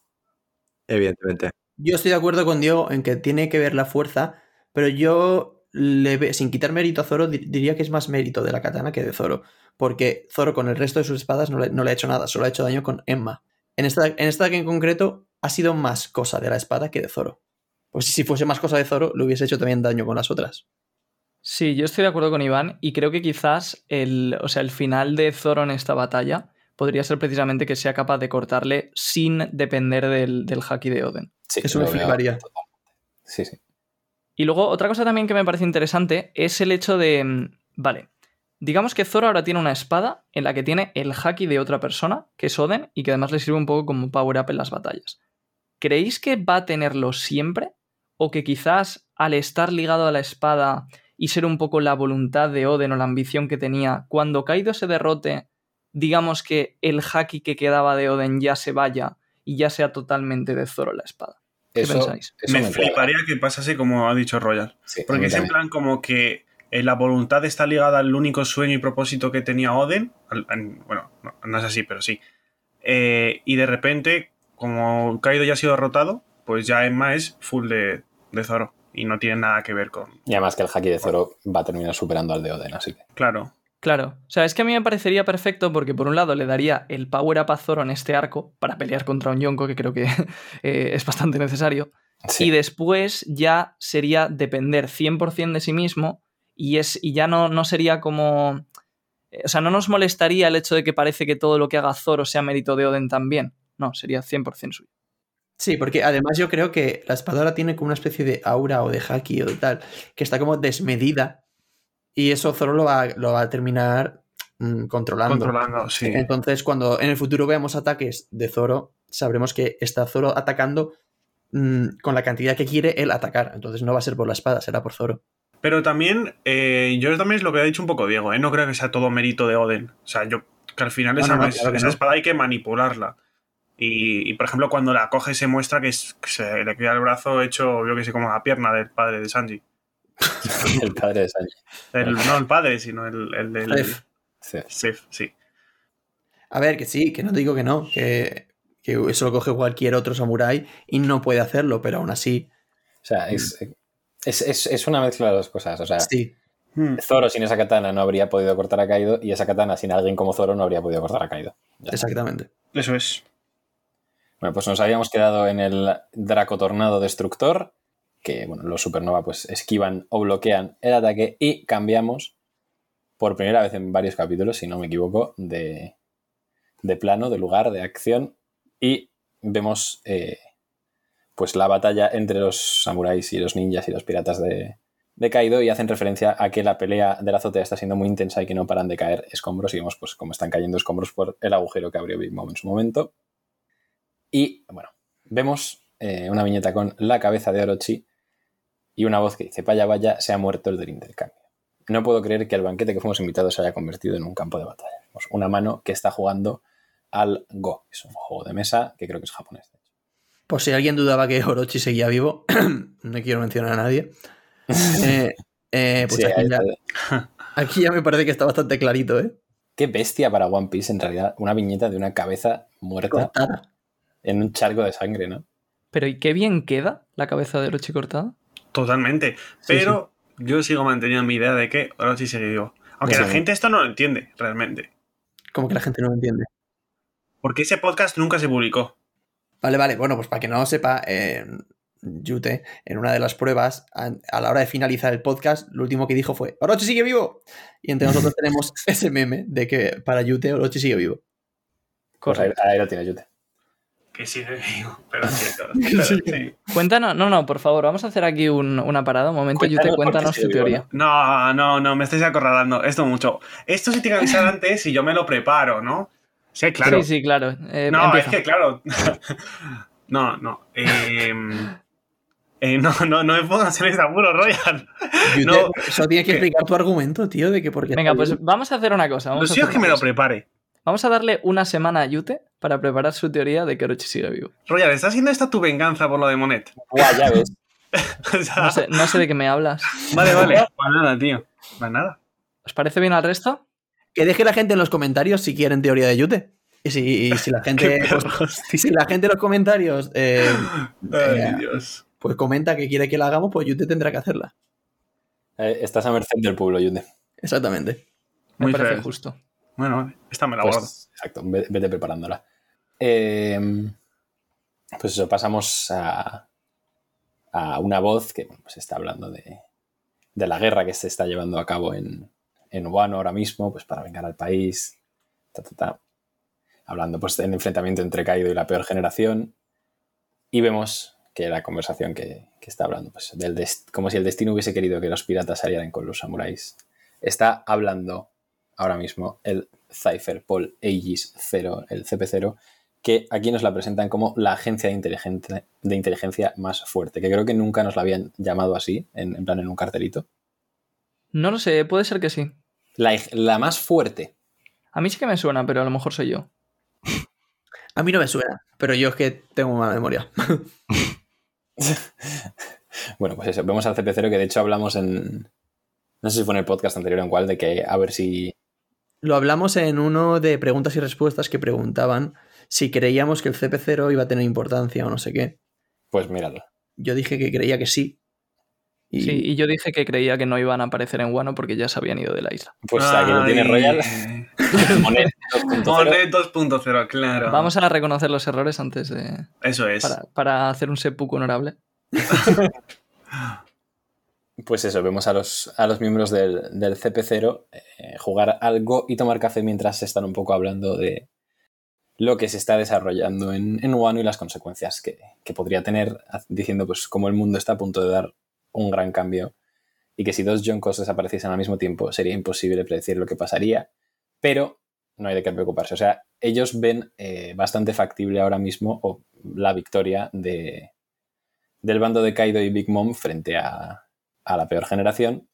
Evidentemente. Yo estoy de acuerdo con Diego en que tiene que ver la fuerza, pero yo, le ve- sin quitar mérito a Zoro, di- diría que es más mérito de la katana que de Zoro. Porque Zoro con el resto de sus espadas no le, no le ha hecho nada, solo ha hecho daño con Emma. En esta, en esta que en concreto ha sido más cosa de la espada que de Zoro. Pues si fuese más cosa de Zoro, le hubiese hecho también daño con las otras. Sí, yo estoy de acuerdo con Iván y creo que quizás el, o sea, el final de Zoro en esta batalla podría ser precisamente que sea capaz de cortarle sin depender del, del haki de Oden. Sí, Eso me fliparía. Sí, sí. Y luego otra cosa también que me parece interesante es el hecho de, mm, vale, digamos que Zoro ahora tiene una espada en la que tiene el haki de otra persona, que es Oden, y que además le sirve un poco como power up en las batallas. ¿Creéis que va a tenerlo siempre? ¿O que quizás al estar ligado a la espada y ser un poco la voluntad de Oden o la ambición que tenía, cuando Kaido se derrote, digamos que el haki que quedaba de Oden ya se vaya y ya sea totalmente de Zoro la espada? ¿Qué Eso, pensáis? eso me, me cuadra. fliparía que pasase como ha dicho Royal. Sí, Porque es en plan como que eh, la voluntad está ligada al único sueño y propósito que tenía Oden. al- al- bueno, no, no es así, pero sí. Eh, y de repente, como Kaido ya ha sido derrotado, pues ya Emma es full de, de Zoro. Y no tiene nada que ver con. Y además que el haki de Zoro va a terminar superando al de Oden, así que. Claro. Claro, o sea, es que a mí me parecería perfecto porque por un lado le daría el power up a Zoro en este arco para pelear contra un Yonko, que creo que eh, es bastante necesario, Sí. y después ya sería depender 100% de sí mismo y, es, y ya no, no sería como... eh, O sea, no nos molestaría el hecho de que parece que todo lo que haga Zoro sea mérito de Oden también. No, sería 100% suyo. Sí, porque además yo creo que la espada ahora tiene como una especie de aura o de haki o de tal, que está como desmedida. Y eso Zoro lo va, lo va a terminar mm, controlando. Controlando, sí. Entonces, cuando en el futuro veamos ataques de Zoro, sabremos que está Zoro atacando mm, con la cantidad que quiere él atacar. Entonces no va a ser por la espada, será por Zoro. Pero también, eh, yo también es lo que ha dicho un poco Diego, ¿eh? no creo que sea todo mérito de Oden. O sea, yo que al final No, esa, no, no, es- claro que esa no. espada hay que manipularla. Y, y, por ejemplo, cuando la coge se muestra que, es, que se le queda el brazo hecho, yo que sé, como la pierna del padre de Sanji. el padre de Sanji. El, no el padre, sino el, el del... Sef. Sí. Sef, sí. A ver, que sí, que no te digo que no, que, que eso lo coge cualquier otro samurái y no puede hacerlo, pero aún así, O sea, es, es, es- es una mezcla de dos cosas. O sea, sí. Hmm. Zoro sin esa katana no habría podido cortar a Kaido y esa katana sin alguien como Zoro no habría podido cortar a Kaido. Ya. Exactamente. Eso es. Bueno, pues nos habíamos quedado en el Draco Tornado Destructor, que bueno, los Supernova pues esquivan o bloquean el ataque y cambiamos por primera vez en varios capítulos, si no me equivoco, de, de plano, de lugar, de acción y vemos eh, pues la batalla entre los samuráis y los ninjas y los piratas de, de Kaido y hacen referencia a que la pelea de la azotea está siendo muy intensa y que no paran de caer escombros y vemos pues cómo están cayendo escombros por el agujero que abrió Big Mom en su momento. Y bueno, vemos eh, una viñeta con la cabeza de Orochi y una voz que dice, vaya, vaya, se ha muerto el del intercambio. No puedo creer que el banquete que fuimos invitados se haya convertido en un campo de batalla. Una mano que está jugando al Go, que es un juego de mesa que creo que es japonés. de hecho. Por si alguien dudaba que Orochi seguía vivo, no quiero mencionar a nadie. Eh, eh, pues Sí, aquí, ya, aquí ya me parece que está bastante clarito, ¿eh? Qué bestia para One Piece, en realidad, una viñeta de una cabeza muerta Cortada. en un charco de sangre, ¿no? Pero ¿y qué bien queda la cabeza de Orochi cortada? Totalmente. Pero yo sigo manteniendo mi idea de que Orochi sigue vivo. Aunque Sí. la gente esto no lo entiende, realmente. Como que la gente no lo entiende. Porque ese podcast nunca se publicó. Vale, vale. Bueno, pues para que no lo sepa, eh, Yute, en una de las pruebas, a, a la hora de finalizar el podcast, lo último que dijo fue: ¡Orochi sigue vivo! Y entre nosotros tenemos ese meme de que para Yute, Orochi sigue vivo. Pues ahí, ahí lo tiene Yute. Que vivo. Pero sí, pero sí. Cuéntanos, no, no, por favor, vamos a hacer aquí un- una parada. Un momento, Cuéntanos Yute, por qué cuéntanos tu teoría. No, no, no, me estáis acorralando. Esto mucho. Esto sí tiene que avisar antes y yo me lo preparo, ¿no? Sí, claro. Sí, sí, claro. Eh, no, empieza. es que claro. no, no. Eh, eh, no, no, no me pongas en ese apuro, Royal. No. Eso tienes que explicar tu argumento, tío, de que porque. Venga, pues vamos a hacer una cosa. Lo Vamos suyo es hacer que me lo prepare. Vamos a darle una semana a Yute para preparar su teoría de que Orochi sigue vivo. Royal, ¿está haciendo esta tu venganza por lo de Monet? Guau, ya ves. O sea, No sé, no sé de qué me hablas. Vale, vale. Pues nada, tío. Pues nada. ¿Os parece bien al resto? Que deje la gente en los comentarios si quieren teoría de Yute. Y si, y si la gente. Pues, perros. si la gente en los comentarios eh, Ay, eh, Dios. pues comenta que quiere que la hagamos, pues Yute tendrá que hacerla. Eh, estás a merced del pueblo, Yute. Exactamente. Me Muy parece feo. justo. Bueno. Esta me la guardo. Pues, exacto, ve- vete preparándola. Eh, pues eso, pasamos a, a una voz que bueno, pues está hablando de, de la guerra que se está llevando a cabo en, en Wano ahora mismo, pues para vengar al país. ta, ta, ta. Hablando pues del enfrentamiento entre Kaido y la peor generación. Y vemos que la conversación que, que está hablando, pues del como si el destino hubiese querido que los piratas salieran con los samuráis. Está hablando ahora mismo el Cypher Paul Aegis 0, el CP0, que aquí nos la presentan como la agencia de inteligencia, de inteligencia más fuerte, que creo que nunca nos la habían llamado así, en, en plan en un cartelito. No lo sé, puede ser que sí. La, la más fuerte. A mí sí que me suena, pero a lo mejor soy yo. A mí no me suena, pero yo es que tengo mala memoria. Bueno, pues eso, vemos al CP0 que de hecho hablamos en... No sé si fue en el podcast anterior o en cuál, de que a ver si... Lo hablamos en uno de preguntas y respuestas que preguntaban si creíamos que el CP0 iba a tener importancia o no sé qué. Pues míralo. Yo dije que creía que sí. Y Sí, y yo dije que creía que no iban a aparecer en Wano porque ya se habían ido de la isla. Pues aquí lo tiene. Royal. Monet 2.0. Monet 2.0, claro. Vamos a reconocer los errores antes de. Eso es. Para, para hacer un seppuku honorable. Pues eso, vemos a los, a los miembros del, del CP0 eh, jugar algo y tomar café mientras están un poco hablando de lo que se está desarrollando en, en Wano y las consecuencias que, que podría tener, diciendo pues cómo el mundo está a punto de dar un gran cambio y que si dos Jonkos desapareciesen al mismo tiempo sería imposible predecir lo que pasaría, pero no hay de qué preocuparse. O sea, ellos ven eh, bastante factible ahora mismo la victoria de, del bando de Kaido y Big Mom frente a, a la peor generación.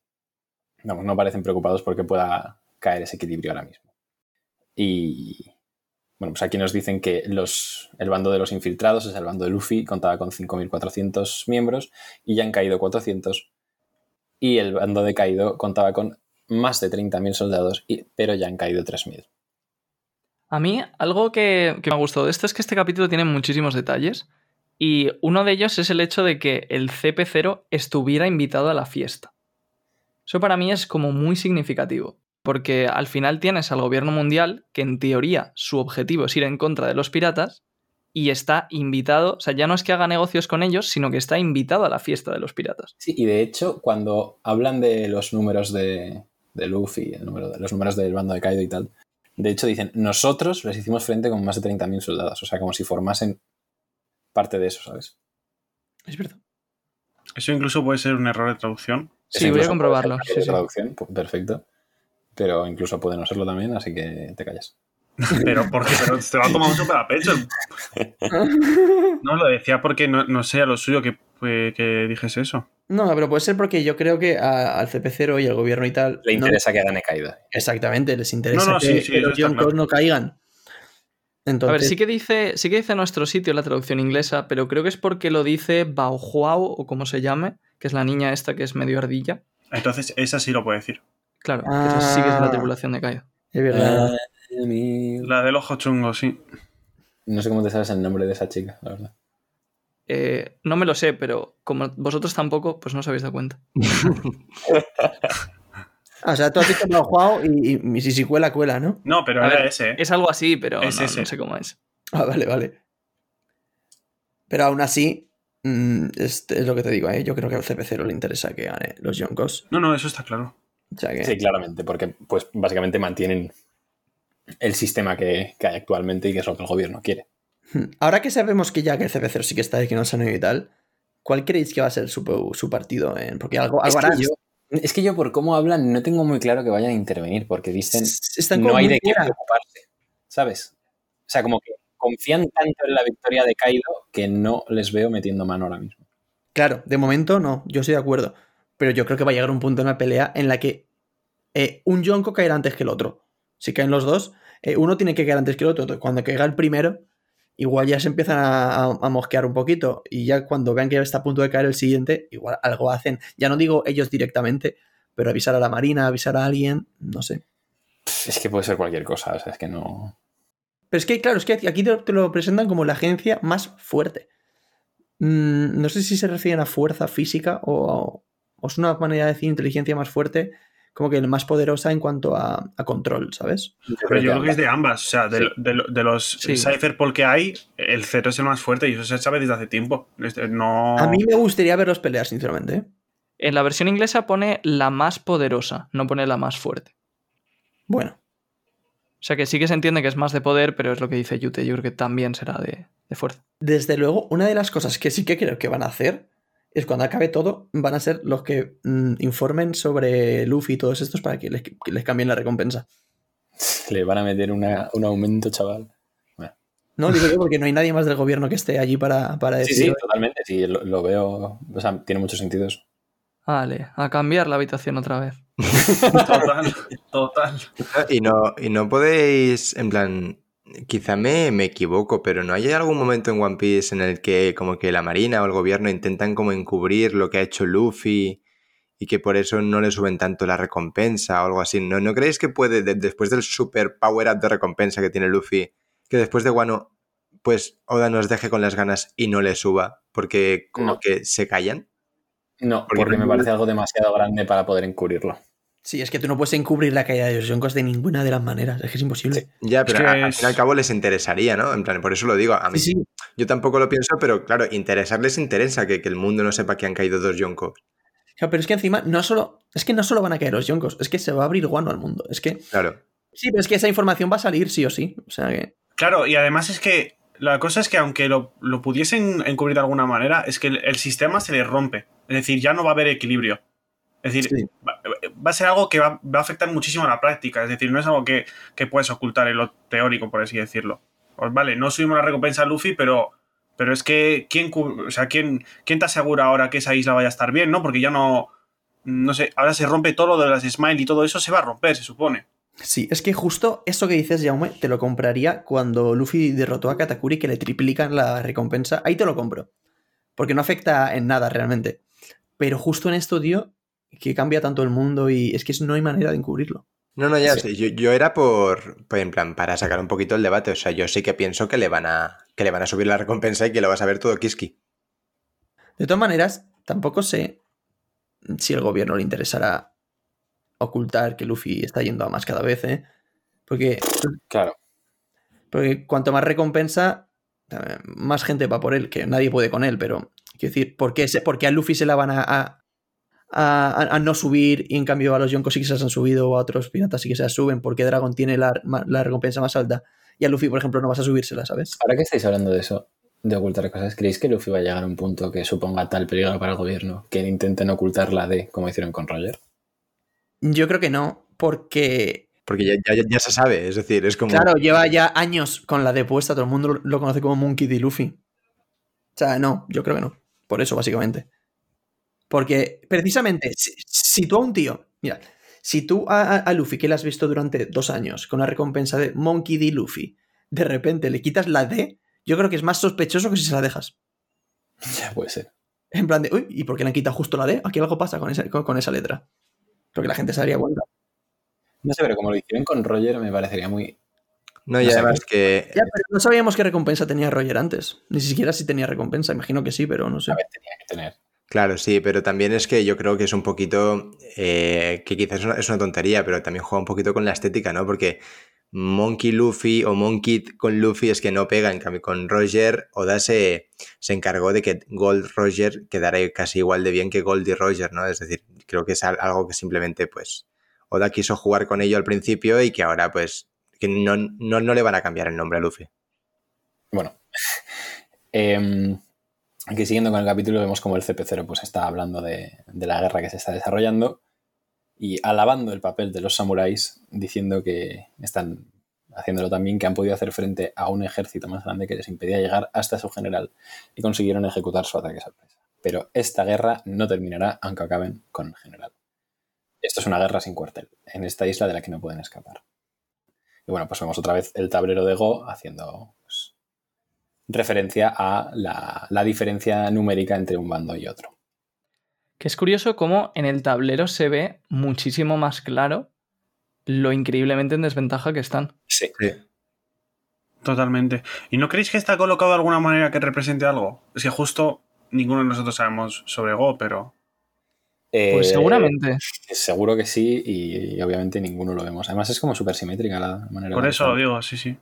No parecen preocupados porque pueda caer ese equilibrio ahora mismo. Y, Bueno, pues aquí nos dicen que los, el bando de los infiltrados, es el bando de Luffy, contaba con 5.400 miembros y ya han caído 400. Y el bando de Kaido contaba con más de 30.000 soldados, pero ya han caído 3.000. A mí, algo que, que me ha gustado de esto es que este capítulo tiene muchísimos detalles. Y uno de ellos es el hecho de que el CP0 estuviera invitado a la fiesta. Eso para mí es como muy significativo, porque al final tienes al gobierno mundial que en teoría su objetivo es ir en contra de los piratas y está invitado, o sea, ya no es que haga negocios con ellos, sino que está invitado a la fiesta de los piratas. Sí, y de hecho, cuando hablan de los números de, de Luffy, los números del bando de Kaido y tal, de hecho dicen, nosotros les hicimos frente con más de 30.000 soldados, o sea, como si formasen parte de eso, ¿sabes? Es verdad. Eso incluso puede ser un error de traducción. Sí, voy a comprobarlo. sí, sí. traducción, perfecto. Pero incluso puede no serlo también, así que te callas. Pero porque pero te va a tomar mucho para pecho. No, lo decía porque no, no sea lo suyo que, que dijese eso. No, pero puede ser porque yo creo que a- al CP0 y al gobierno y tal. Le no- interesa que gane Kaido. exactamente, les interesa No, no, que, sí, sí, que eso los yonkos claro. no caigan. A ver, sí que, dice, sí que dice nuestro sitio la traducción inglesa, pero creo que es porque lo dice Baohuao o como se llame, que es la niña esta que es medio ardilla. Entonces, esa sí lo puede decir. Claro, esa sí que es la Ah. tripulación de Kaido. es verdad. Mi- La del ojo chungo, sí. No sé cómo te sabes el nombre de esa chica, la verdad. Eh, no me lo sé, pero como vosotros tampoco, pues no os habéis dado cuenta. Ah, o sea, tú has dicho Baohuao y, y, y si si cuela, cuela, ¿no? No, pero A era ver, ese, ¿eh? Es algo así, pero Es no, ese. no sé cómo es. Ah, vale, vale. Pero aún así, este es lo que te digo, ¿eh? Yo creo que al CP0 le interesa que gane los yonkos. No, no, eso está claro. O sea que. Sí, claramente, porque pues básicamente mantienen el sistema que, que hay actualmente y que es lo que el gobierno quiere. Ahora que sabemos que ya que el CP0 sí que está y que no y tal, ¿cuál creéis que va a ser su, su partido? En... Porque algo, algo que, harán. yo, es que yo por cómo hablan no tengo muy claro que vayan a intervenir, porque dicen Están no hay de qué preocuparse, ¿sabes? O sea, como que confían tanto en la victoria de Kaido que no les veo metiendo mano ahora mismo. Claro, de momento no, yo estoy de acuerdo. Pero yo creo que va a llegar un punto en la pelea en la que eh, un Yonko caerá antes que el otro. Si caen los dos, eh, uno tiene que caer antes que el otro. Cuando caiga el primero, igual ya se empiezan a, mosquear un poquito. Y ya cuando vean que está a punto de caer el siguiente, igual algo hacen. Ya no digo ellos directamente, pero avisar a la marina, avisar a alguien, no sé. Es que puede ser cualquier cosa, o sea, es que no... Pero es que, claro, es que aquí te, te lo presentan como la agencia más fuerte. Mm, no sé si se refieren a fuerza física o, o es una manera de decir inteligencia más fuerte, como que más poderosa en cuanto a, a control, ¿sabes? Pero yo creo que es de ambas. O sea, de, Sí. de lo- de los Sí. Cypherpol que hay, el cero es el más fuerte y eso se sabe desde hace tiempo. Este, No... A mí me gustaría verlos pelear, sinceramente. ¿eh? En la versión inglesa pone la más poderosa, no pone la más fuerte. Bueno, O sea que sí que se entiende que es más de poder, pero es lo que dice Yute. Yo creo que también será de, de fuerza. desde luego, una de las cosas que sí que creo que van a hacer es cuando acabe todo, van a ser los que mm, informen sobre Luffy y todos estos para que les, que les cambien la recompensa. Le van a meter una- un aumento, chaval. No, digo yo porque no hay nadie más del gobierno que esté allí para, para Sí, decir. sí, totalmente. Sí, lo, lo veo. O sea, tiene muchos sentidos. Vale, a cambiar la habitación otra vez. Total, total. Y no, y no podéis, en plan, quizá me, me equivoco, pero ¿no hay algún momento en One Piece en el que como que la Marina o el gobierno intentan como encubrir lo que ha hecho Luffy y que por eso no le suben tanto la recompensa o algo así? ¿No, ¿no creéis que puede, de- después del super power up de recompensa que tiene Luffy, que después de Wano, pues Oda nos deje con las ganas y no le suba porque como No. que se callan? No, Porque me parece algo demasiado grande para poder encubrirlo. Sí, es que tú no puedes encubrir la caída de los yonkos de ninguna de las maneras. Es que es imposible. Ya, pero que a- al fin y al cabo les interesaría, ¿no? En plan, por eso lo digo. A mí Sí, sí. Yo tampoco lo pienso, pero claro, interesarles interesa que, que el mundo no sepa que han caído dos yonkos. Claro, pero es que encima no solo. Es que no solo van a caer los yonkos, es que se va a abrir guano al mundo. Es que. Claro. Sí, pero es que esa información va a salir sí o sí. O sea que. Claro, y además es que la cosa es que aunque lo, lo pudiesen encubrir de alguna manera, es que el, el sistema se les rompe. Es decir, ya no va a haber equilibrio. Es decir, Sí. va, va a ser algo que va, va a afectar muchísimo a la práctica. Es decir, no es algo que, que puedes ocultar en lo teórico, por así decirlo. Pues vale, no subimos la recompensa a Luffy, pero, pero es que ¿quién, o sea, ¿quién, ¿quién te asegura ahora que esa isla vaya a estar bien? ¿no? Porque ya no. No sé, ahora se rompe todo lo de las Smile y todo eso se va a romper, se supone. Sí, es que justo eso que dices, Jaume, te lo compraría cuando Luffy derrotó a Katakuri que le triplican la recompensa. Ahí te lo compro. Porque no afecta en nada realmente. Pero justo en esto, tío, que cambia tanto el mundo y es que no hay manera de encubrirlo. No, no, ya Sí. sé. Yo, yo era por, pues, en plan, para sacar un poquito el debate. O sea, yo sí que pienso que le van a, que le van a subir la recompensa y que lo vas a ver todo Kiski. De todas maneras, tampoco sé si el gobierno le interesará ocultar que Luffy está yendo a más cada vez, ¿eh? Porque, Claro. porque cuanto más recompensa, eh, más gente va por él, que nadie puede con él, pero quiero decir, ¿por qué, por qué a Luffy se la van a, a, a- a no subir y en cambio a los Yonkos sí que se las han subido o a otros piratas sí que se las suben? ¿Por qué Dragon tiene la, la recompensa más alta y a Luffy, por ejemplo, no vas a subírsela, ¿sabes? Ahora que estáis hablando de eso, de ocultar cosas, ¿creéis que Luffy va a llegar a un punto que suponga tal peligro para el gobierno que intenten ocultar la D como hicieron con Roger? Yo creo que no, porque Porque ya, ya- ya se sabe. Es decir, es como. Claro, lleva ya años con la de puesta, todo el mundo lo- lo conoce como Monkey D. Luffy. O sea, no, yo creo que no. Por eso, básicamente. Porque, precisamente, si, si tú a un tío, mira, si tú a, Luffy, que le has visto durante dos años, con la recompensa de Monkey D. Luffy, de repente le quitas la D, yo creo que es más sospechoso que si se la dejas. Ya puede ser. En plan de, uy, ¿y por qué le han quitado justo la D? Aquí algo pasa con esa, con, con esa letra. Porque la gente se daría cuenta. No sé, pero como lo hicieron con Roger, me parecería muy. No, y No sé, además que. Ya, pero no sabíamos qué recompensa tenía Roger antes. Ni siquiera si tenía recompensa. Imagino que sí, pero no sé. A ver, tenía que tener. Claro, sí, pero también es que yo creo que es un poquito, eh, que quizás es una, es una tontería, pero también juega un poquito con la estética, ¿no? Porque Monkey Luffy o Monkey con Luffy es que no pega, en cambio con Roger, Oda se, se encargó de que Gold Roger quedara casi igual de bien que Goldie Roger, ¿no? Es decir, creo que es al- algo que simplemente, pues, Oda quiso jugar con ello al principio y que ahora, pues, que no, no, no le van a cambiar el nombre a Luffy. Bueno. Em, aquí siguiendo con el capítulo, vemos como el CP0 pues, está hablando de, de la guerra que se está desarrollando y alabando el papel de los samuráis, diciendo que están haciéndolo también, que han podido hacer frente a un ejército más grande que les impedía llegar hasta su general y consiguieron ejecutar su ataque sorpresa. Pero esta guerra no terminará aunque acaben con el general. Esto es una guerra sin cuartel, en esta isla de la que no pueden escapar. Y bueno, pues vemos otra vez el tablero de Go haciendo referencia a la, la diferencia numérica entre un bando y otro. Que es curioso cómo en el tablero se ve muchísimo más claro lo increíblemente en desventaja que están. Sí. Totalmente. ¿Y no creéis que está colocado de alguna manera que represente algo? Es que justo ninguno de nosotros sabemos sobre Go, pero. Pues Eh, seguramente. Seguro que sí, y, y obviamente ninguno lo vemos. Además, es como súper simétrica la manera. Por eso lo digo, sí, sí.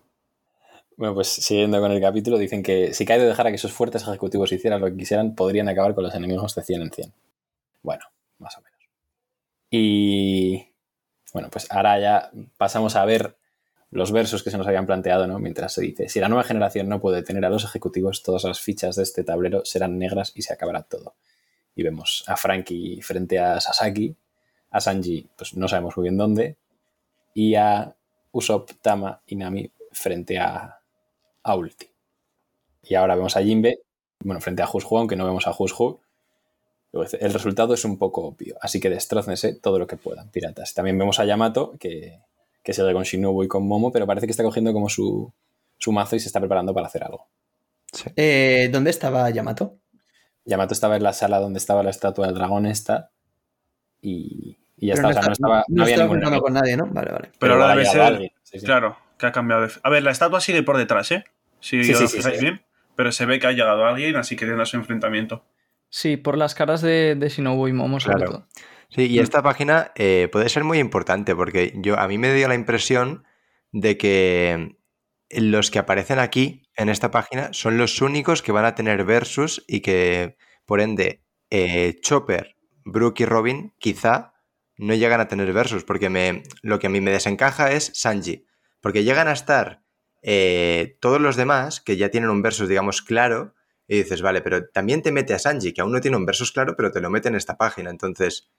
Bueno, pues siguiendo con el capítulo, dicen que si Kaido dejara que esos fuertes ejecutivos hicieran lo que quisieran, podrían acabar con los enemigos de 100 en 100. Bueno, más o menos. Y bueno, pues ahora ya pasamos a ver los versos que se nos habían planteado, ¿no? Mientras se dice, si la nueva generación no puede tener a los ejecutivos, todas las fichas de este tablero serán negras y se acabará todo. Y vemos a Frankie frente a Sasaki, a Sanji, pues no sabemos muy bien dónde, y a Usopp, Tama y Nami frente a, a Ulti. Y ahora vemos a Jinbe, bueno, frente a Jushu, aunque no vemos a Jushu. El resultado es un poco obvio, así que destrócense todo lo que puedan, piratas. También vemos a Yamato, que, que sigue con Shinobu y con Momo, pero parece que está cogiendo como su, su mazo y se está preparando para hacer algo. Eh, ¿Dónde estaba Yamato? Yamato estaba en la sala donde estaba la estatua del dragón esta y, y ya está, o sea, no, estaba, no había estaba ningún con nadie, ¿no? Vale, vale. Pero ahora debe ser. alguien, sí, sí. Claro, que ha cambiado de. A ver, la estatua sigue por detrás, ¿eh? Si Sí, os sí, sí, bien. Pero se ve que ha llegado alguien, así que tendrá su enfrentamiento. Sí, por las caras de, de Shinobu y Momo, sobre Claro. todo. Sí, y esta página eh, puede ser muy importante porque yo, a mí me dio la impresión de que los que aparecen aquí en esta página son los únicos que van a tener versus y que, por ende, eh, Chopper, Brook y Robin quizá no llegan a tener versus porque me, lo que a mí me desencaja es Sanji. Porque llegan a estar eh, todos los demás que ya tienen un versus, digamos, claro y dices, vale, pero también te mete a Sanji, que aún no tiene un versus claro, pero te lo mete en esta página. Entonces,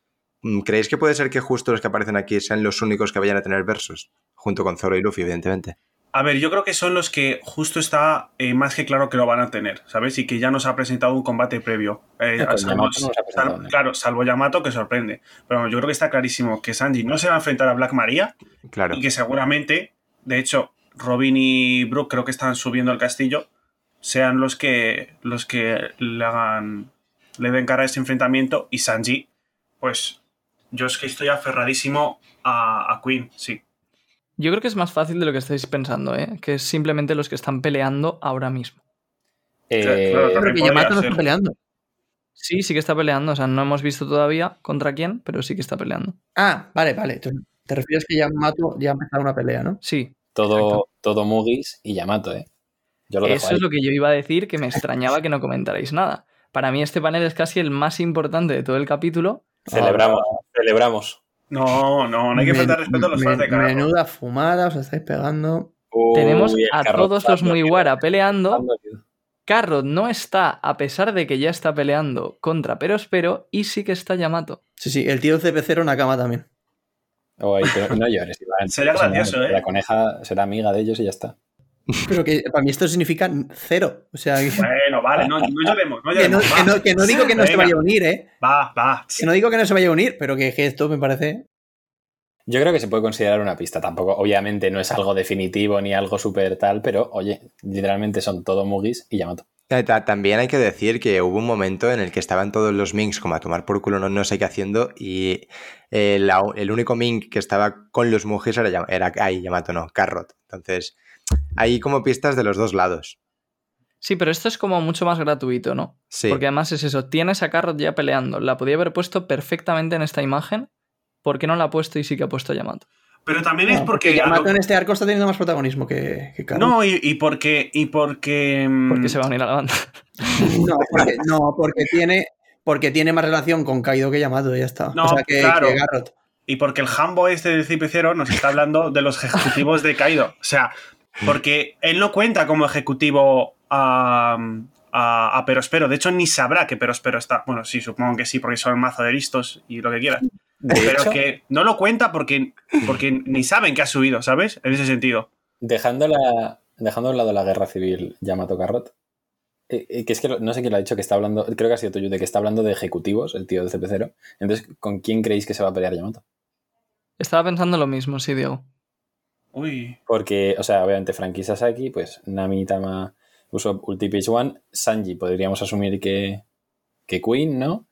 Mm, ¿Creéis que puede ser que justo los que aparecen aquí sean los únicos que vayan a tener versos? Junto con Zoro y Luffy, evidentemente. A ver, yo creo que son los que justo está eh, más que claro que lo van a tener, ¿sabes? Y que ya nos ha presentado un combate previo. Eh, salvo- no ¿no? claro, salvo Yamato, que sorprende. Pero yo creo que está clarísimo que Sanji no se va a enfrentar a Black Maria Claro. y que seguramente, de hecho, Robin y Brooke creo que están subiendo al castillo, sean los que los que le hagan le den cara a ese enfrentamiento y Sanji, pues yo es que estoy aferradísimo a, a Queen, sí. Yo creo que es más fácil de lo que estáis pensando, ¿eh? Que es simplemente los que están peleando ahora mismo. Eh, claro, Pero también que podría Yamato no está peleando. Sí, sí que está peleando. O sea, no hemos visto todavía contra quién, pero sí que está peleando. Ah, vale, vale. Tú- Te refieres que Yamato ya ha empezado una pelea, ¿no? Sí. Todo, todo Mugis y Yamato, ¿eh? Yo lo Eso es lo que yo iba a decir, que me extrañaba que no comentarais nada. Para mí este panel es casi el más importante de todo el capítulo. Celebramos, celebramos. No, no, no hay que faltar respeto a los fans de carajo. Menuda fumada, os estáis pegando. Tenemos Uy, a todos los dolido, peleando. Carrot no está, a pesar de que ya está peleando contra Perospero, y sí que está Yamato. Sí, sí, el tío CP0 Nakama también. Pero no llores, Iván. Pasa gracioso. ¿eh? La coneja será amiga de ellos y ya está. Pero que para mí esto significa cero. O sea, que, Bueno, vale, no, no lloremos, no que no, lloremos. que va. no- que no digo que no se vaya a unir, ¿eh? Va, va. Que no digo que no se vaya a unir, pero que, que esto me parece. Yo creo que se puede considerar una pista. Tampoco, obviamente, no es algo definitivo ni algo súper tal, pero oye, literalmente son todo Mugis y Yamato. Ta- ta- También hay que decir que hubo un momento en el que estaban todos los Minks como a tomar por culo no, no sé qué haciendo y el único Mink que estaba con los Mugis era, era ay, Yamato, no, Carrot. Entonces, hay como pistas de los dos lados. Sí, pero esto es como mucho más gratuito, ¿no? Sí, Porque además es eso, tienes a Carrot ya peleando. La podía haber puesto perfectamente en esta imagen. ¿Por qué no la ha puesto y sí que ha puesto a Yamato? Pero también es porque. Yamato en este arco está teniendo más protagonismo que, que. No, y, y porque. Y porque. mm, Porque se va a unir a la banda. No, porque, no, porque tiene. Porque tiene más relación con Kaido que Yamato, ya está. No, o sea, que, claro. que Garrot. Y porque el Hambo este del CP0 nos está hablando de los ejecutivos de Kaido. O sea, porque él no cuenta como ejecutivo a, a, a Perospero. De hecho, ni sabrá que Perospero está. Bueno, sí, supongo que sí, porque son mazo de listos y lo que quieras. Pero hecho, que no lo cuenta porque, porque ni saben que ha subido, ¿sabes? En ese sentido. dejando, la, dejando a un lado la guerra civil Yamato Carrot, eh, eh, que es que no sé quién lo ha dicho, que está hablando, creo que ha sido tuyo, de que está hablando de ejecutivos, el tío de CP0. Entonces, ¿con quién creéis que se va a pelear Yamato? Estaba pensando lo mismo, sí, Diego. Uy. Porque, o sea, obviamente Frankie Sasaki, pues Nami, Tama, Usopp, Ulti Page One, Sanji, podríamos asumir que, que Queen, ¿no?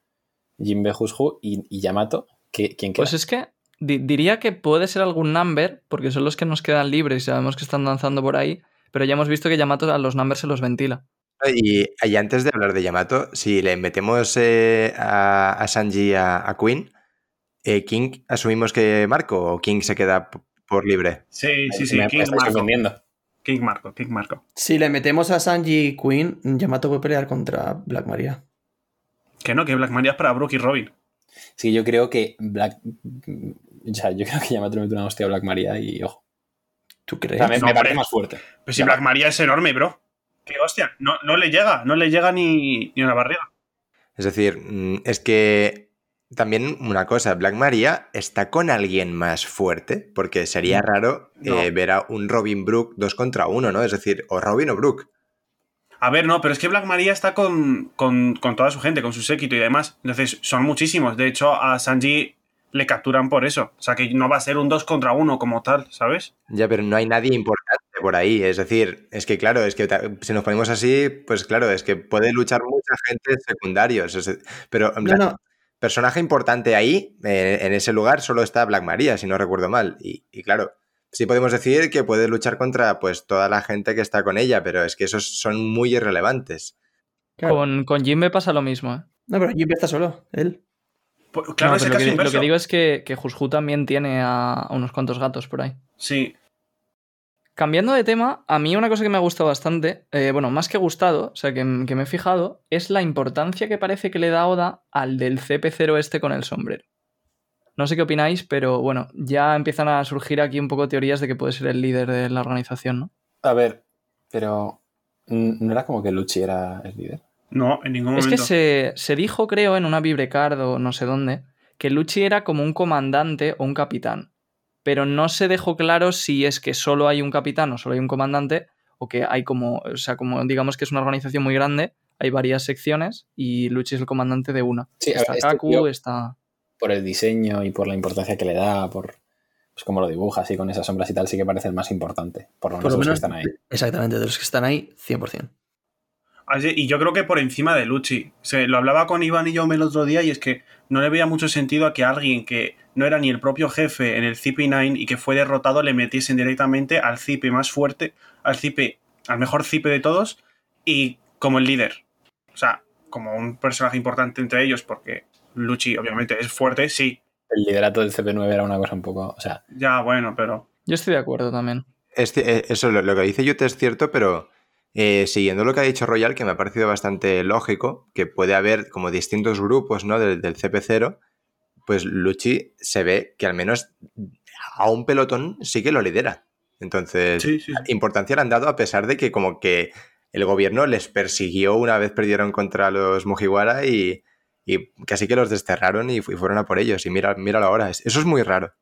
Jinbe Hushu y, y Yamato, ¿qué- ¿quién queda? Pues es que di- diría que puede ser algún number, porque son los que nos quedan libres y sabemos que están danzando por ahí, pero ya hemos visto que Yamato a los numbers se los ventila. y, y antes de hablar de Yamato, si le metemos eh, a, a Sanji a, a Queen, eh, ¿King asumimos que Marco o King se queda por libre? Sí, sí, sí. me, me King Marco. King Marco, King Marco. Si le metemos a Sanji y Queen, Yamato puede pelear contra Black Maria. Que no, que Black Maria es para Brooke y Robin. Sí, yo creo que Black. O sea, yo creo que Yamato le mete una hostia a Black Maria y ojo. ¿Tú crees? me, No, me parece más fuerte. Pero si Black Maria es enorme, bro. Que hostia, no, no le llega, no le llega ni, ni a la barriga. Es decir, mm, es que también una cosa, Black Maria está con alguien más fuerte, porque sería raro No. eh, ver a un Robin Brook dos contra uno, ¿no? Es decir, o Robin o Brook. A ver, no, pero es que Black Maria está con, con, con toda su gente, con su séquito y demás. Entonces, son muchísimos. De hecho, a Sanji le capturan por eso. O sea, que no va a ser un 2 contra 1 como tal, ¿sabes? Ya, pero no hay nadie importante por ahí. Es decir, es que claro, es que si nos ponemos así, pues claro, es que puede luchar mucha gente secundarios. pero en No, plan, no. Personaje importante ahí, eh, en ese lugar, solo está Black Maria, si no recuerdo mal. Y, y claro, sí podemos decir que puede luchar contra pues toda la gente que está con ella, pero es que esos son muy irrelevantes. Claro. Con, con Jimbe pasa lo mismo. ¿eh? No, pero Jinbe está solo, él. Pues, claro, No, es el pero caso lo, que, lo que digo es que, que Jushu también tiene a unos cuantos gatos por ahí. Sí. Cambiando de tema, a mí una cosa que me ha gustado bastante, eh, bueno, más que gustado, o sea, que, que me he fijado, es la importancia que parece que le da Oda al del CP0 este con el sombrero. No sé qué opináis, pero bueno, ya empiezan a surgir aquí un poco teorías de que puede ser el líder de la organización, ¿no? A ver, pero. ¿No era como que Luchi era el líder? No, en ningún Es que momento. se, se dijo, creo, en una Vibrecard o no sé dónde, que Luchi era como un comandante o un capitán. Pero no se dejó claro si es que solo hay un capitán o solo hay un comandante o que hay como, o sea, como digamos que es una organización muy grande, hay varias secciones y Luchi es el comandante de una. Sí, a está ver, este Kaku, tío- está... Por el diseño y por la importancia que le da, por pues cómo lo dibuja, así con esas sombras y tal, sí que parece el más importante. Por lo menos, Por lo los que están ahí. exactamente, de los que están ahí, 100%. Así- Y yo creo que por encima de Luchi. Se, lo hablaba con Iván y yo el otro día y es que no le veía mucho sentido a que alguien que no era ni el propio jefe en el CP9 y que fue derrotado le metiesen directamente al CP más fuerte, al CP, al mejor CP de todos y como el líder. O sea, como un personaje importante entre ellos porque Luchi obviamente es fuerte, sí, El liderato del CP9 era una cosa un poco. O sea, ya bueno, pero... Yo estoy de acuerdo también. Es eh, eso, lo, lo que dice Yute es cierto, pero eh, siguiendo lo que ha dicho Royal, que me ha parecido bastante lógico, que puede haber como distintos grupos ¿no? del, del CP0, pues Luchi se ve que al menos a un pelotón sí que lo lidera. Entonces, Sí, sí, sí. importancia le han dado a pesar de que como que el gobierno les persiguió una vez perdieron contra los Mujiwara y, y casi que los desterraron y, fu- y fueron a por ellos. Y mira, míralo ahora, es- eso es muy raro.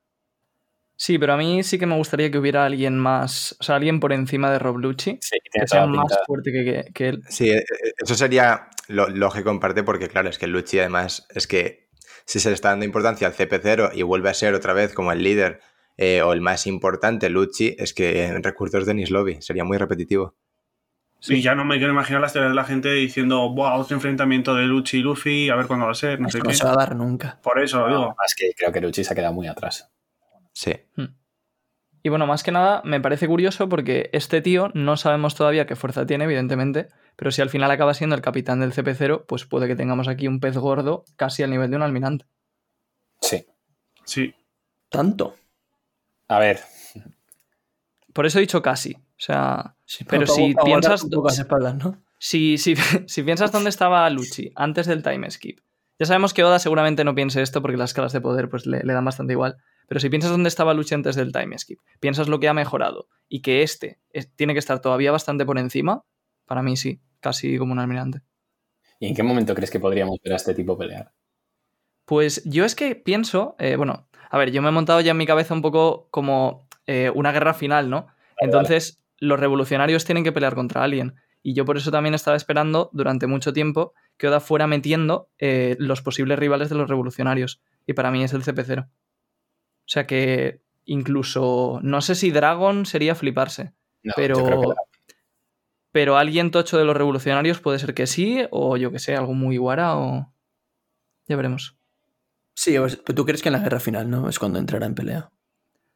Sí, pero a mí sí que me gustaría que hubiera alguien más, o sea, alguien por encima de Rob Lucci, sí, que sea más pinta. fuerte que, que- que él. Sí, eh, eh, eso sería lo lógico en parte porque, claro, es que Luchi además es que si se le está dando importancia al CP0 y vuelve a ser otra vez como el líder eh, o el más importante, Luchi, es que en recursos de Lobby sería muy repetitivo. Sí, ya no me quiero imaginar las teorías de la gente diciendo, Buah, otro enfrentamiento de Luchi y Luffy, a ver cuándo va a ser, no sé no qué. se va a dar nunca. Por eso lo digo. Más que creo que Luchi se ha quedado muy atrás. Sí. Y bueno, más que nada me parece curioso porque este tío no sabemos todavía qué fuerza tiene, evidentemente, pero si al final acaba siendo el capitán del CP0, pues puede que tengamos aquí un pez gordo casi al nivel de un almirante. Sí. Sí. Tanto. A ver, Por eso he dicho casi. O sea, Sí, Pero si piensas- espaldas, ¿no? si, si, si piensas dónde estaba Luchi antes del time skip, ya sabemos que Oda seguramente no piense esto porque las escalas de poder pues, le, le dan bastante igual. Pero si piensas dónde estaba Luchi antes del time skip, piensas lo que ha mejorado y que este es- tiene que estar todavía bastante por encima, para mí sí, casi como un almirante. ¿y en qué momento crees que podríamos ver a este tipo pelear? Pues yo es que pienso, eh, bueno, a ver, yo me he montado ya en mi cabeza un poco como eh, una guerra final, ¿no? Entonces, los revolucionarios tienen que pelear contra alguien. Y yo por eso también estaba esperando durante mucho tiempo que Oda fuera metiendo eh, los posibles rivales de los revolucionarios. Y para mí es el CP0. O sea que incluso, no sé si Dragon sería fliparse, No, pero, yo creo que la- pero alguien tocho de los revolucionarios puede ser que sí, o yo que sé, algo muy guara, o... Ya veremos. Sí, pues, pero tú crees que en la guerra final, ¿no? Es cuando entrará en pelea.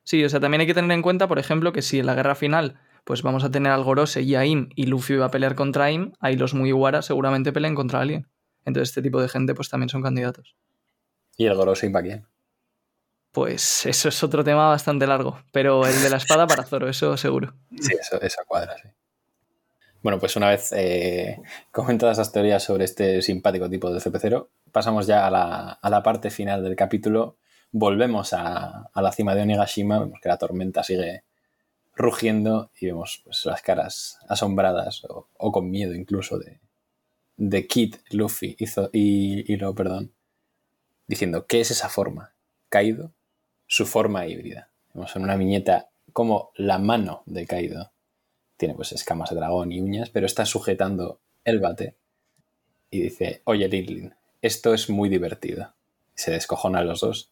Sí, o sea, también hay que tener en cuenta, por ejemplo, que si en la guerra final pues vamos a tener al Gorose y a Im y Luffy va a pelear contra Im, ahí los Mugiwara seguramente peleen contra alguien. Entonces este tipo de gente pues también son candidatos. ¿Y el Gorosei para quién? Pues eso es otro tema bastante largo, pero el de la espada para Zoro, eso seguro. Sí, eso, esa cuadra, sí. Bueno, pues una vez eh, comentadas las teorías sobre este simpático tipo de CP0, pasamos ya a la, a la parte final del capítulo. Volvemos a, a la cima de Onigashima, vemos que la tormenta sigue rugiendo y vemos pues, las caras asombradas o, con miedo incluso de, de Kid, Luffy y, Zo- y, y Lo, perdón, diciendo, ¿qué es esa forma? Kaido, su forma híbrida. Vemos en una viñeta como la mano de Kaido tiene pues escamas de dragón y uñas, pero está sujetando el bate y dice, oye Linlin, esto es muy divertido. Se descojona a los dos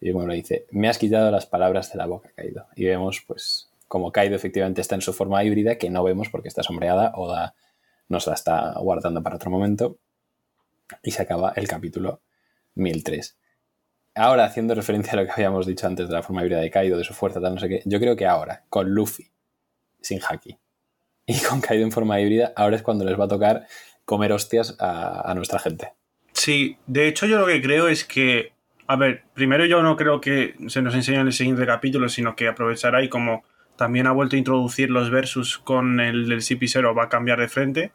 y bueno, le dice, me has quitado las palabras de la boca, Kaido. Y vemos pues como Kaido efectivamente está en su forma híbrida, que no vemos porque está sombreada, Oda nos la está guardando para otro momento y se acaba el capítulo 1003. Ahora, haciendo referencia a lo que habíamos dicho antes de la forma híbrida de Kaido, de su fuerza, tal, no sé qué, yo creo que ahora, con Luffy sin haki y con Kaido en forma híbrida, ahora es cuando les va a tocar comer hostias a, nuestra gente. Sí, de hecho yo lo que creo es que, a ver, primero yo no creo que se nos enseñe en el siguiente capítulo, sino que aprovechará y como también ha vuelto a introducir los versus con el del CP0 va a cambiar de frente,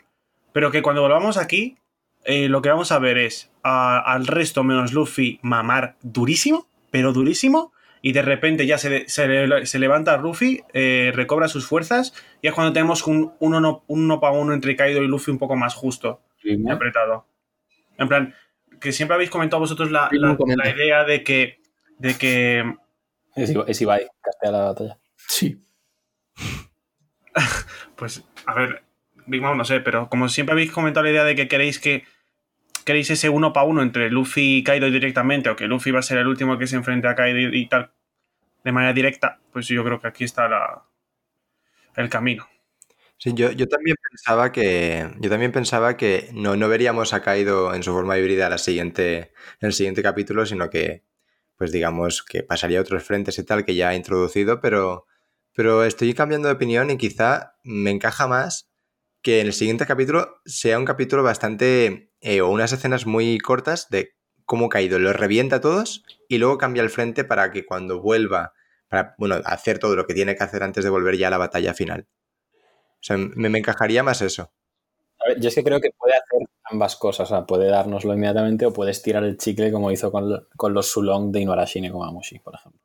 pero que cuando volvamos aquí, eh, lo que vamos a ver es a- al resto menos Luffy mamar durísimo, pero durísimo, y de repente ya se, se le- se levanta Luffy, eh, recobra sus fuerzas, y es cuando tenemos un uno, no, un uno para uno entre Kaido y Luffy un poco más justo y apretado. En plan, que siempre habéis comentado vosotros la, la- idea de que, de que Es, Ibai- es Ibai, castea la batalla. Sí. Pues, a ver, Big Mom no sé, pero como siempre habéis comentado la idea de que queréis que queréis ese uno para uno entre Luffy y Kaido directamente, o que Luffy va a ser el último que se enfrente a Kaido y, tal, de manera directa, pues yo creo que aquí está la, el camino. Sí, yo, yo también pensaba que. Yo también pensaba que no, no veríamos a Kaido en su forma híbrida en el siguiente capítulo, sino que, pues digamos, que pasaría a otros frentes y tal que ya ha introducido, pero, pero estoy cambiando de opinión y quizá me encaja más que en el siguiente capítulo sea un capítulo bastante. eh, o unas escenas muy cortas de cómo Kaido los revienta a todos y luego cambia el frente para que cuando vuelva, para, bueno, hacer todo lo que tiene que hacer antes de volver ya a la batalla final. O sea, me, me encajaría más eso. Yo es que creo que puede hacer ambas cosas. O sea, puede dárnoslo inmediatamente o puede estirar el chicle como hizo con, lo- con los Sulong de Inuarashi Komamushi, por ejemplo.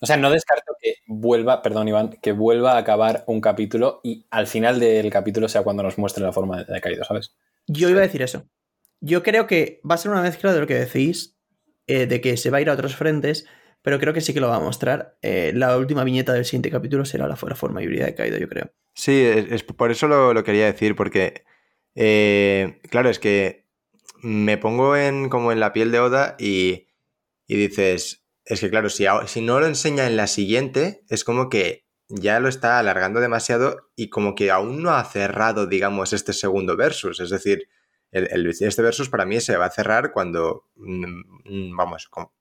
O sea, no descarto que vuelva, perdón Iván, que vuelva a acabar un capítulo y al final del capítulo sea cuando nos muestre la forma de, Kaido, ¿sabes? Yo iba a decir eso. Yo creo que va a ser una mezcla de lo que decís, eh, de que se va a ir a otros frentes, pero creo que sí que lo va a mostrar. Eh, la última viñeta del siguiente capítulo será la, la forma híbrida de Kaido, yo creo. Sí, es, es por eso lo, lo quería decir, porque, eh, claro, es que me pongo en, como en la piel de Oda y, y dices, es que claro, si, si no lo enseña en la siguiente, es como que ya lo está alargando demasiado y como que aún no ha cerrado, digamos, este segundo versus. Es decir, el, el- este versus para mí se va a cerrar cuando, mm, mm, vamos, como-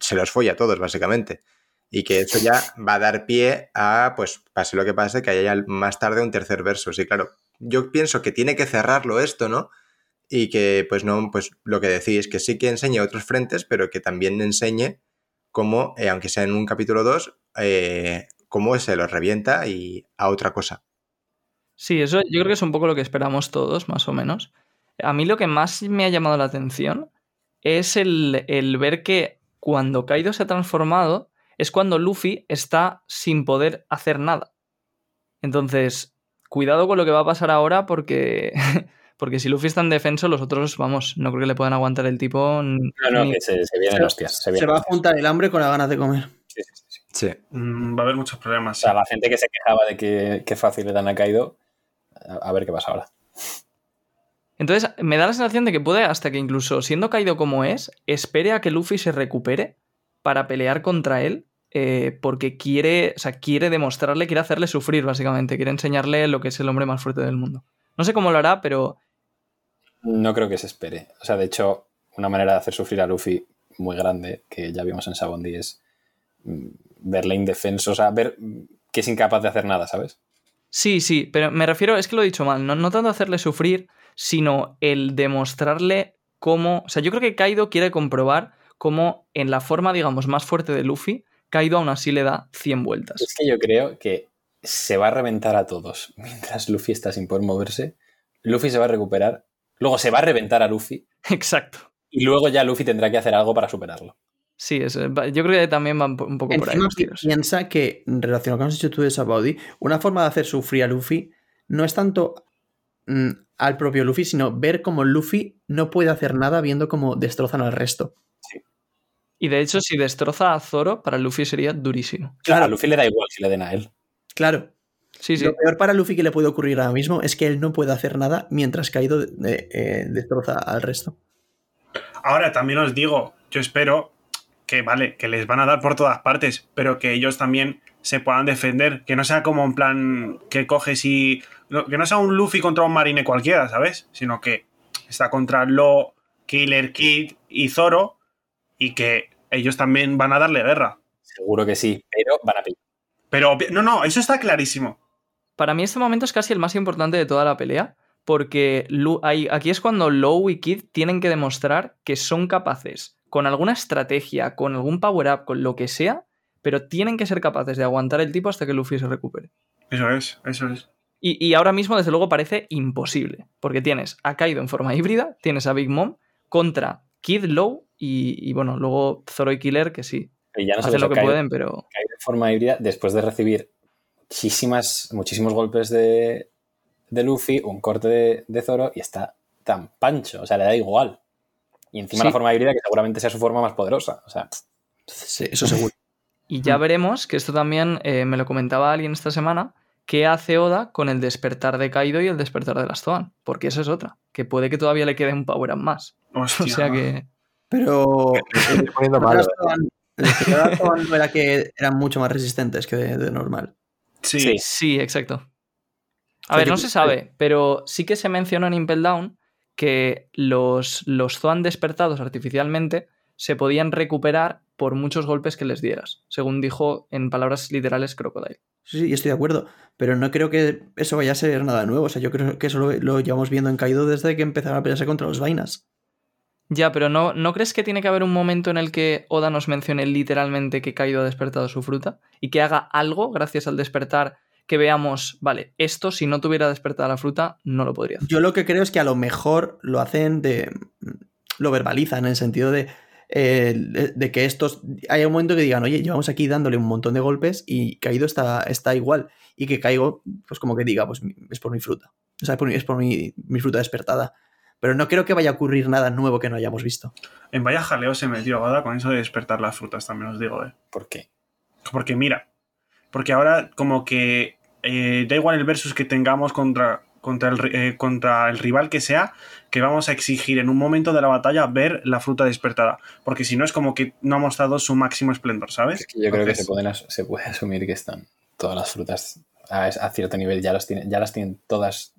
se los folla a todos, básicamente. Y que eso ya va a dar pie a, pues, pase lo que pase, que haya más tarde un tercer versus. Y claro, yo pienso que tiene que cerrarlo esto, ¿no? Y que, pues, no, pues, lo que decís, que sí que enseñe otros frentes, pero que también enseñe cómo, eh, aunque sea en un capítulo 2, eh, cómo se los revienta y a otra cosa. Sí, eso yo creo que es un poco lo que esperamos todos, más o menos. A mí lo que más me ha llamado la atención es el, el ver que cuando Kaido se ha transformado es cuando Luffy está sin poder hacer nada. Entonces, cuidado con lo que va a pasar ahora porque, porque si Luffy está en defenso, los otros, vamos, no creo que le puedan aguantar el tipo. No, no, ni- que se, se vienen hostias. Se, Se va a juntar el hambre con las ganas de comer. Sí, sí, sí, sí. Mm, va a haber muchos O problemas. sea, la gente que se quejaba de que, que fácil le dan a Kaido, a, a ver qué pasa ahora. Entonces, me da la sensación de que puede, hasta que incluso siendo caído como es, espere a que Luffy se recupere para pelear contra él, eh, porque quiere, o sea, quiere demostrarle, quiere hacerle sufrir, básicamente, quiere enseñarle lo que es el hombre más fuerte del mundo. No sé cómo lo hará, pero No creo que se espere. O sea, de hecho, una manera de hacer sufrir a Luffy muy grande, que ya vimos en Sabondi, es mm, verle indefenso, o sea, ver que es incapaz de hacer nada, ¿sabes? sí, sí, pero me refiero, es que lo he dicho mal, no, no tanto hacerle sufrir, sino el demostrarle cómo, o sea, yo creo que Kaido quiere comprobar cómo en la forma, digamos, más fuerte de Luffy, Kaido aún así le da 100 vueltas. Es que yo creo que se va a reventar a todos mientras Luffy está sin poder moverse. Luffy se va a recuperar, luego se va a reventar a Luffy Exacto. y luego ya Luffy tendrá que hacer algo para superarlo. Sí, es- va- yo creo que también va un po- un poco por ahí Encima los tiros. piensa que, relacionado con lo que has dicho tú de Sabaudi, una forma de hacer sufrir a Luffy no es tanto mm, al propio Luffy, sino ver cómo Luffy no puede hacer nada viendo cómo destrozan al resto. Y de hecho, si destroza a Zoro, para Luffy sería durísimo. A Claro, Luffy le da igual si le den a él. claro. Sí, sí. Lo peor para Luffy que le puede ocurrir ahora mismo es que él no puede hacer nada mientras Kaido eh, eh, destroza al resto. Ahora también os digo, yo espero que, vale, que les van a dar por todas partes, pero que ellos también se puedan defender. Que no sea como en plan que coges y. Que no sea un Luffy contra un marine cualquiera, ¿sabes? Sino que está contra Lo, Killer Kid y Zoro y que ellos también van a darle guerra. Seguro que sí, pero van a pillar. Pero no, no, eso está clarísimo. Para mí este momento es casi el más importante de toda la pelea, porque aquí es cuando Low y Kid tienen que demostrar que son capaces, con alguna estrategia, con algún power-up, con lo que sea, pero tienen que ser capaces de aguantar el tipo hasta que Luffy se recupere. Eso es, eso es. Y, y ahora mismo, desde luego, parece imposible, porque tienes a Kaido en forma híbrida, tienes a Big Mom contra Kid Low y, y, bueno, luego Zoro y Killer, que sí, Y ya no hacen lo que Kaido, pueden, pero... Kaido en forma híbrida después de recibir muchísimas, muchísimos golpes de, de Luffy, un corte de, de Zoro y está tan pancho, o sea, le da igual. Y encima Sí. la forma híbrida que seguramente sea su forma más poderosa. O sea, Sí, eso seguro. Y ya Mm. veremos, que esto también eh, me lo comentaba alguien esta semana, qué hace Oda con el despertar de Kaido y el despertar de las Zoan. Porque eso es otra, que puede que todavía le quede un power up más. Hostia. O sea que... Pero. Estoy poniendo malo, las eh. Zoan- las que las Zoan era que eran mucho más resistentes que de, de normal. Sí. Sí. Sí, exacto. A O ver, que- no se sabe, pero sí que se mencionó en Impel Down que los, los Zoan despertados artificialmente se podían recuperar por muchos golpes que les dieras, según dijo en palabras literales Crocodile. Sí, sí, estoy de acuerdo. Pero no creo que eso vaya a ser nada nuevo. O sea, yo creo que eso lo, lo llevamos viendo en Kaido desde que empezaron a pelearse contra los vainas. Ya, pero ¿no, ¿no crees que tiene que haber un momento en el que Oda nos mencione literalmente que Kaido ha despertado su fruta? Y que haga algo gracias al despertar que veamos, vale, esto si no tuviera despertada la fruta, no lo podría hacer. Yo lo que creo es que a lo mejor lo hacen de. lo verbalizan en el sentido de. de que estos. Hay un momento que digan, oye, llevamos aquí dándole un montón de golpes y Kaido está, está igual. Y que Kaido, pues como que diga, pues es por mi fruta. O sea, es por es por mi, mi fruta despertada. Pero no creo que vaya a ocurrir nada nuevo que no hayamos visto. En vaya jaleo se metió Oda con eso de despertar las frutas, también os digo, ¿eh? ¿Por qué? Porque mira, porque ahora como que eh, da igual el versus que tengamos contra, contra, el, eh, contra el rival que sea, que vamos a exigir en un momento de la batalla ver la fruta despertada. Porque si no es como que no ha mostrado su máximo esplendor, ¿sabes? Es que yo creo que se, pueden se puede asumir que están todas las frutas a, a cierto nivel, ya, las tienen, ya las tienen todas,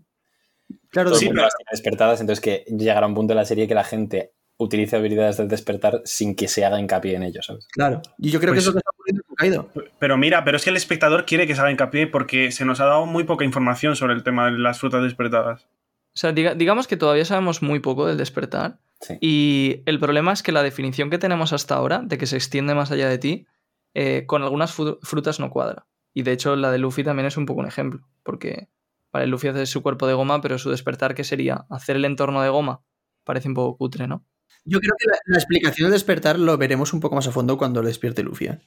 Claro, todo el Sí, mundo pero- las tiene despertadas, entonces que llegará un punto de la serie que la gente utilice habilidades del despertar sin que se haga hincapié en ello, ¿sabes? claro. Y yo creo Pues- que es lo que está ocurriendo con Kaido. Pero mira, pero es que el espectador quiere que se haga hincapié porque se nos ha dado muy poca información sobre el tema de las frutas despertadas. O sea, diga- digamos que todavía sabemos muy poco del despertar. Sí. Y el problema es que la definición que tenemos hasta ahora, de que se extiende más allá de ti, eh, con algunas frutas no cuadra. Y de hecho, la de Luffy también es un poco un ejemplo. Porque, vale, Luffy hace su cuerpo de goma, pero su despertar, ¿qué sería? Hacer el entorno de goma. Parece un poco cutre, ¿no? Yo creo que la, la explicación del despertar lo veremos un poco más a fondo cuando lo despierte Luffy. ¿eh?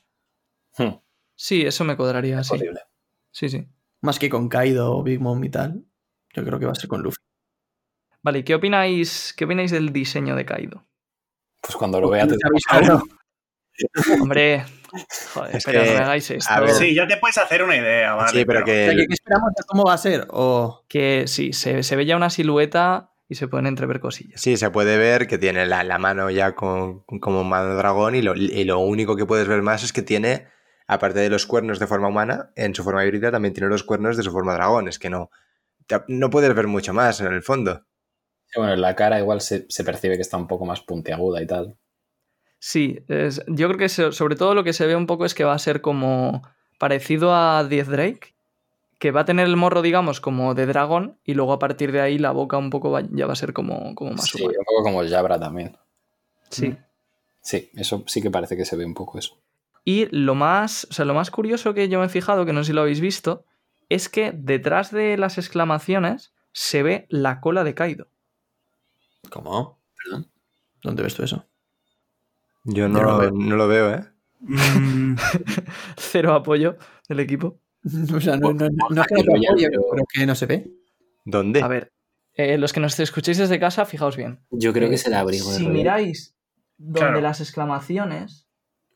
Hmm, Sí, eso me cuadraría, sí. posible. Sí, sí. Más que con Kaido o Big Mom y tal. Yo creo que va a ser con Luffy. Vale, ¿y qué opináis, qué opináis del diseño de Kaido? Pues cuando lo vea te Claro. Hombre, joder, Es pero que, no hagáis esto. a ver, Sí, ya te puedes hacer una idea, ¿vale? sí, pero O sea, que ¿qué, qué esperamos de cómo va a ser? O Que sí, se, se ve ya una silueta y se pueden entrever cosillas. sí, se puede ver que tiene la, la mano ya con, como mano de dragón y lo, y lo único que puedes ver más es que tiene, aparte de los cuernos de forma humana, en su forma híbrida también tiene los cuernos de su forma dragón. Es que no, no puedes ver mucho más en el fondo. Sí, Bueno, en la cara igual se, se percibe que está un poco más puntiaguda y tal. Sí, es- yo creo que se- sobre todo lo que se ve un poco es que va a ser como parecido a 10 Drake, que va a tener el morro, digamos, como de dragón y luego a partir de ahí la boca un poco va- ya va a ser como, como más Sí, humana. un poco como Jabra también. Sí. Sí, eso sí que parece que se ve un poco eso. Y lo más, o sea, lo más curioso que yo me he fijado, que no sé si lo habéis visto, es que detrás de las exclamaciones se ve la cola de Kaido. ¿Cómo? Perdón. ¿Dónde ves tú eso? Yo no no, lo veo. no lo veo, ¿eh? Mm, Cero apoyo del equipo. o sea, no, no, no, no es que no pero que no se ve. ¿Dónde? A ver, eh, los que nos escuchéis desde casa, fijaos bien. Yo Eh, Si miráis donde Claro. las exclamaciones,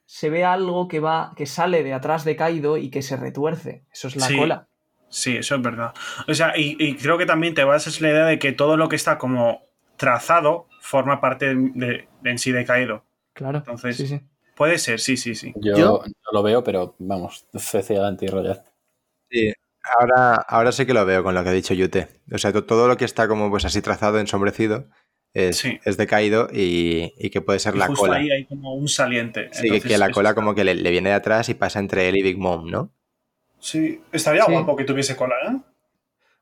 se ve algo que va, que sale de atrás de Kaido y que se retuerce. Eso es la Sí. cola. sí, eso es verdad. O sea, y, y creo que también te vas a la idea de que todo lo que está como trazado forma parte de, de- en sí de Kaido. Claro. Entonces- sí, sí. Puede ser, sí, sí, sí. Yo, Yo- no lo veo, pero vamos, fe ciegante y rollad. Sí, ahora, ahora sí que lo veo con lo que ha dicho Yute. O sea, to- todo lo que está como pues así trazado, ensombrecido, es, Sí. es decaído y, y que puede ser Y la justo cola. ahí hay como un saliente. Sí, que- Entonces, que la cola está- como que le, le viene de atrás y pasa entre él y Big Mom, ¿no? Sí, estaría Sí. guapo que tuviese cola, ¿eh?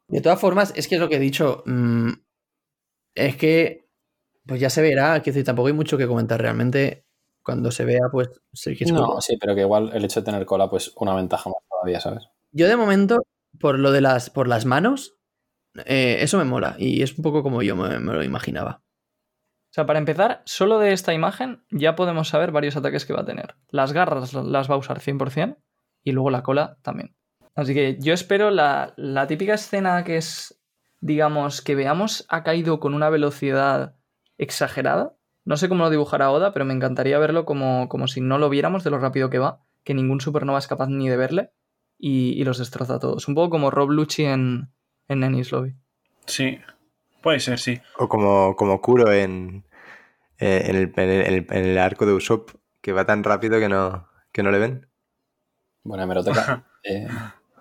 De todas formas, es que es lo que he dicho. mm, es que, pues ya se verá. Que decir, tampoco hay mucho que comentar realmente. Cuando se vea, pues sí que es No, sí, pero que igual el hecho de tener cola, pues una ventaja más todavía, ¿sabes? Yo de momento, por lo de las, por las manos, eh, eso me mola. Y es un poco como yo me, me lo imaginaba. O sea, para empezar, solo de esta imagen ya podemos saber varios ataques que va a tener. Las garras las va a usar 100% y luego la cola también. Así que yo espero la, la típica escena que es, digamos, que veamos ha caído con una velocidad exagerada. No sé cómo lo dibujará Oda, pero me encantaría verlo como, como si no lo viéramos de lo rápido que va que ningún supernova es capaz ni de verle y, y los destroza a todos. Un poco como Rob Lucci en, en Ennis Lobby. Sí, puede ser, sí. O como, como Kuro en, eh, en, el, en el- en el arco de Usopp, que va tan rápido que no, que no le ven. Buena hemeroteca. Eh,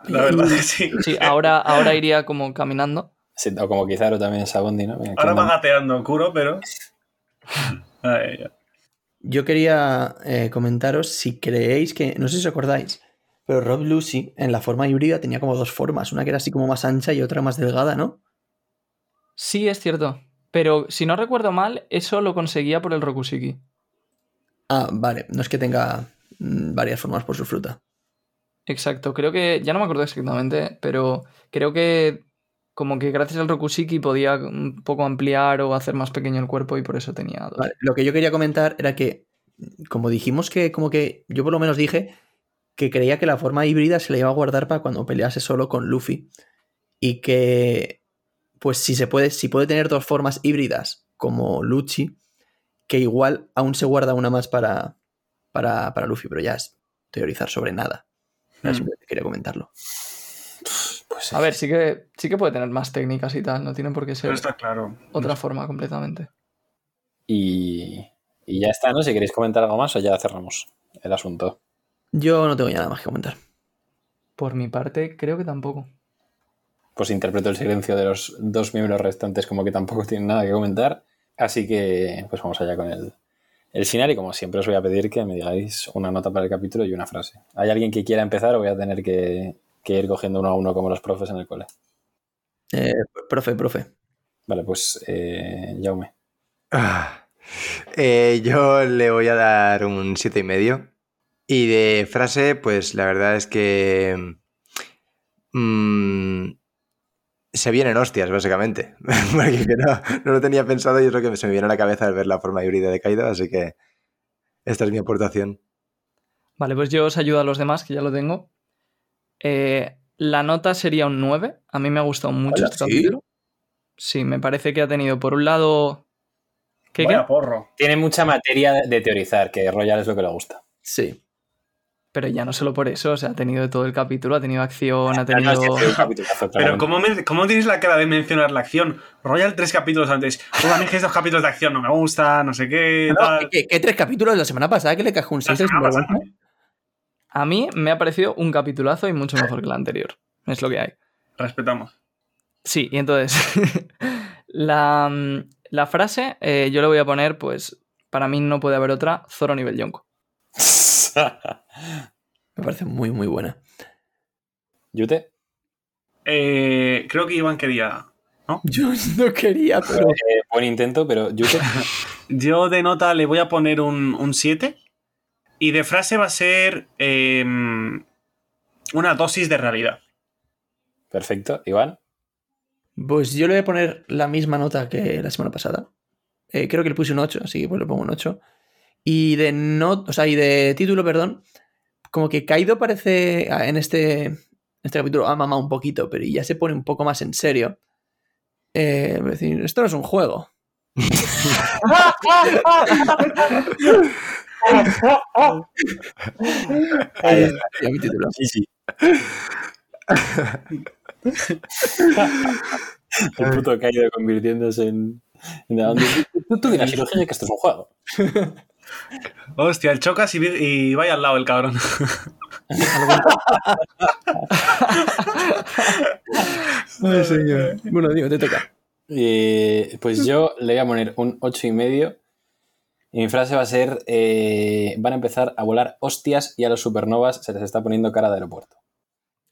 La verdad es que sí. Sí, ahora, ahora iría como caminando. Sí, o como Kizaru también Sabondi, ¿no? Mira, Ahora Kingdom. va gateando Kuro, pero. Ay. Yo quería eh, comentaros si creéis que, no sé si os acordáis, pero Rob Lucy en la forma híbrida tenía como dos formas, una que era así como más ancha y otra más delgada, ¿no? Sí, es cierto. Pero si no recuerdo mal, eso lo conseguía por el Rokushiki. Ah, vale, no es que tenga mm, varias formas por su fruta. Exacto, creo que, ya no me acuerdo exactamente, pero creo que como que gracias al Rokushiki podía un poco ampliar o hacer más pequeño el cuerpo y por eso tenía dos. Vale, Lo que yo quería comentar era que, como dijimos que, como que, yo por lo menos dije que creía que la forma híbrida se la iba a guardar para cuando pelease solo con Luffy. Y que, pues si se puede, si puede tener dos formas híbridas como Lucci, que igual aún se guarda una más para, para, para Luffy, pero ya es teorizar sobre nada. Simplemente quería comentarlo. Pues sí. A ver, sí que, sí que puede tener más técnicas y tal, no tiene por qué ser Pero está claro. otra forma completamente. Y, y ya está, ¿no? Si queréis comentar algo más o ya cerramos el asunto. Yo no tengo ya nada más que comentar. Por mi parte, creo que tampoco. Pues interpreto el silencio de los dos miembros restantes como que tampoco tienen nada que comentar. Así que pues vamos allá con el, el final y como siempre os voy a pedir que me digáis una nota para el capítulo y una frase. ¿Hay alguien que quiera empezar o voy a tener que, que ir cogiendo uno a uno como los profes en el cole? Eh, profe, profe. Vale, pues eh, Jaume. Ah. Eh, yo le voy a dar un siete y medio. Y de frase, pues la verdad es que mm, se vienen hostias, básicamente. Porque que no, no lo tenía pensado y es lo que se me viene a la cabeza al ver la forma híbrida de Kaido, así que esta es mi aportación. Vale, pues yo os ayudo a los demás, que ya lo tengo. Eh, la nota sería un 9. A mí me ha gustado mucho este ¿sí? capítulo. Sí, me parece que ha tenido por un lado... ¿Qué, qué? Vaya porro. Tiene mucha materia de, de teorizar, que Royal es lo que le gusta. Sí. Pero ya no solo por eso, o sea, ha tenido de todo el capítulo, ha tenido acción, ha no, tenido... Pero. ¿cómo, me- ¿cómo tienes la cara de mencionar la acción? Royal tres capítulos antes. "Oh, a mí que estos capítulos de acción no me gusta, no sé qué, No, tal. ¿qué, qué tres capítulos la semana pasada que le cajó un La 6 de semana pasada. sinvergüenza? A mí me ha parecido un capitulazo y mucho mejor que el anterior. Es lo que hay. Respetamos. Sí, y entonces, la, mm, la frase eh, yo le voy a poner, pues, para mí no puede haber otra, Zoro nivel Yonko. Me parece muy, muy buena. ¿Yute? Eh, creo que Iván quería. Yo no quería, pero. Eh, buen intento, pero Yute. Yo de nota le voy a poner un, un 7. Y de frase va a ser eh, una dosis de realidad. Perfecto. Iván. Pues yo le voy a poner la misma nota que la semana pasada. Eh, creo que le puse un 8, así que pues le pongo un 8. Y de not, o sea, y de título, perdón, como que Kaido parece ah, en este, en este capítulo ha mamado un poquito, pero ya se pone un poco más en serio. Eh, es decir, esto no es un juego. Ahí está, ya mi título. Sí, sí. El puto Kaido convirtiéndose en. en tú, tú dirás, Hirohige, que esto es un juego. Hostia, el chocas y, y vaya al lado el cabrón. Ay, señor. Bueno, digo, te toca. Eh, pues yo le voy a poner un 8 y mi frase va a ser: eh, Van a empezar a volar hostias y a los supernovas se les está poniendo cara de aeropuerto.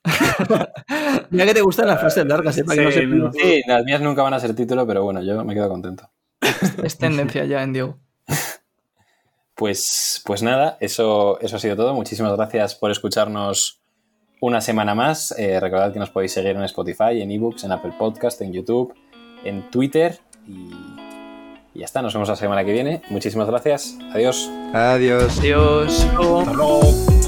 Mira que te gustan las frases largas, ¿eh? Para que no Sí, se no. Sí, las mías nunca van a ser título, pero bueno, yo me quedo contento. Es tendencia ya en Diego. Pues, pues nada, eso, eso ha sido todo. Muchísimas gracias por escucharnos una semana más. Eh, recordad que nos podéis seguir en Spotify, en ebooks, en Apple Podcast, en YouTube, en Twitter y, y ya está. Nos vemos la semana que viene. Muchísimas gracias. Adiós. Adiós. Adiós. Hasta luego.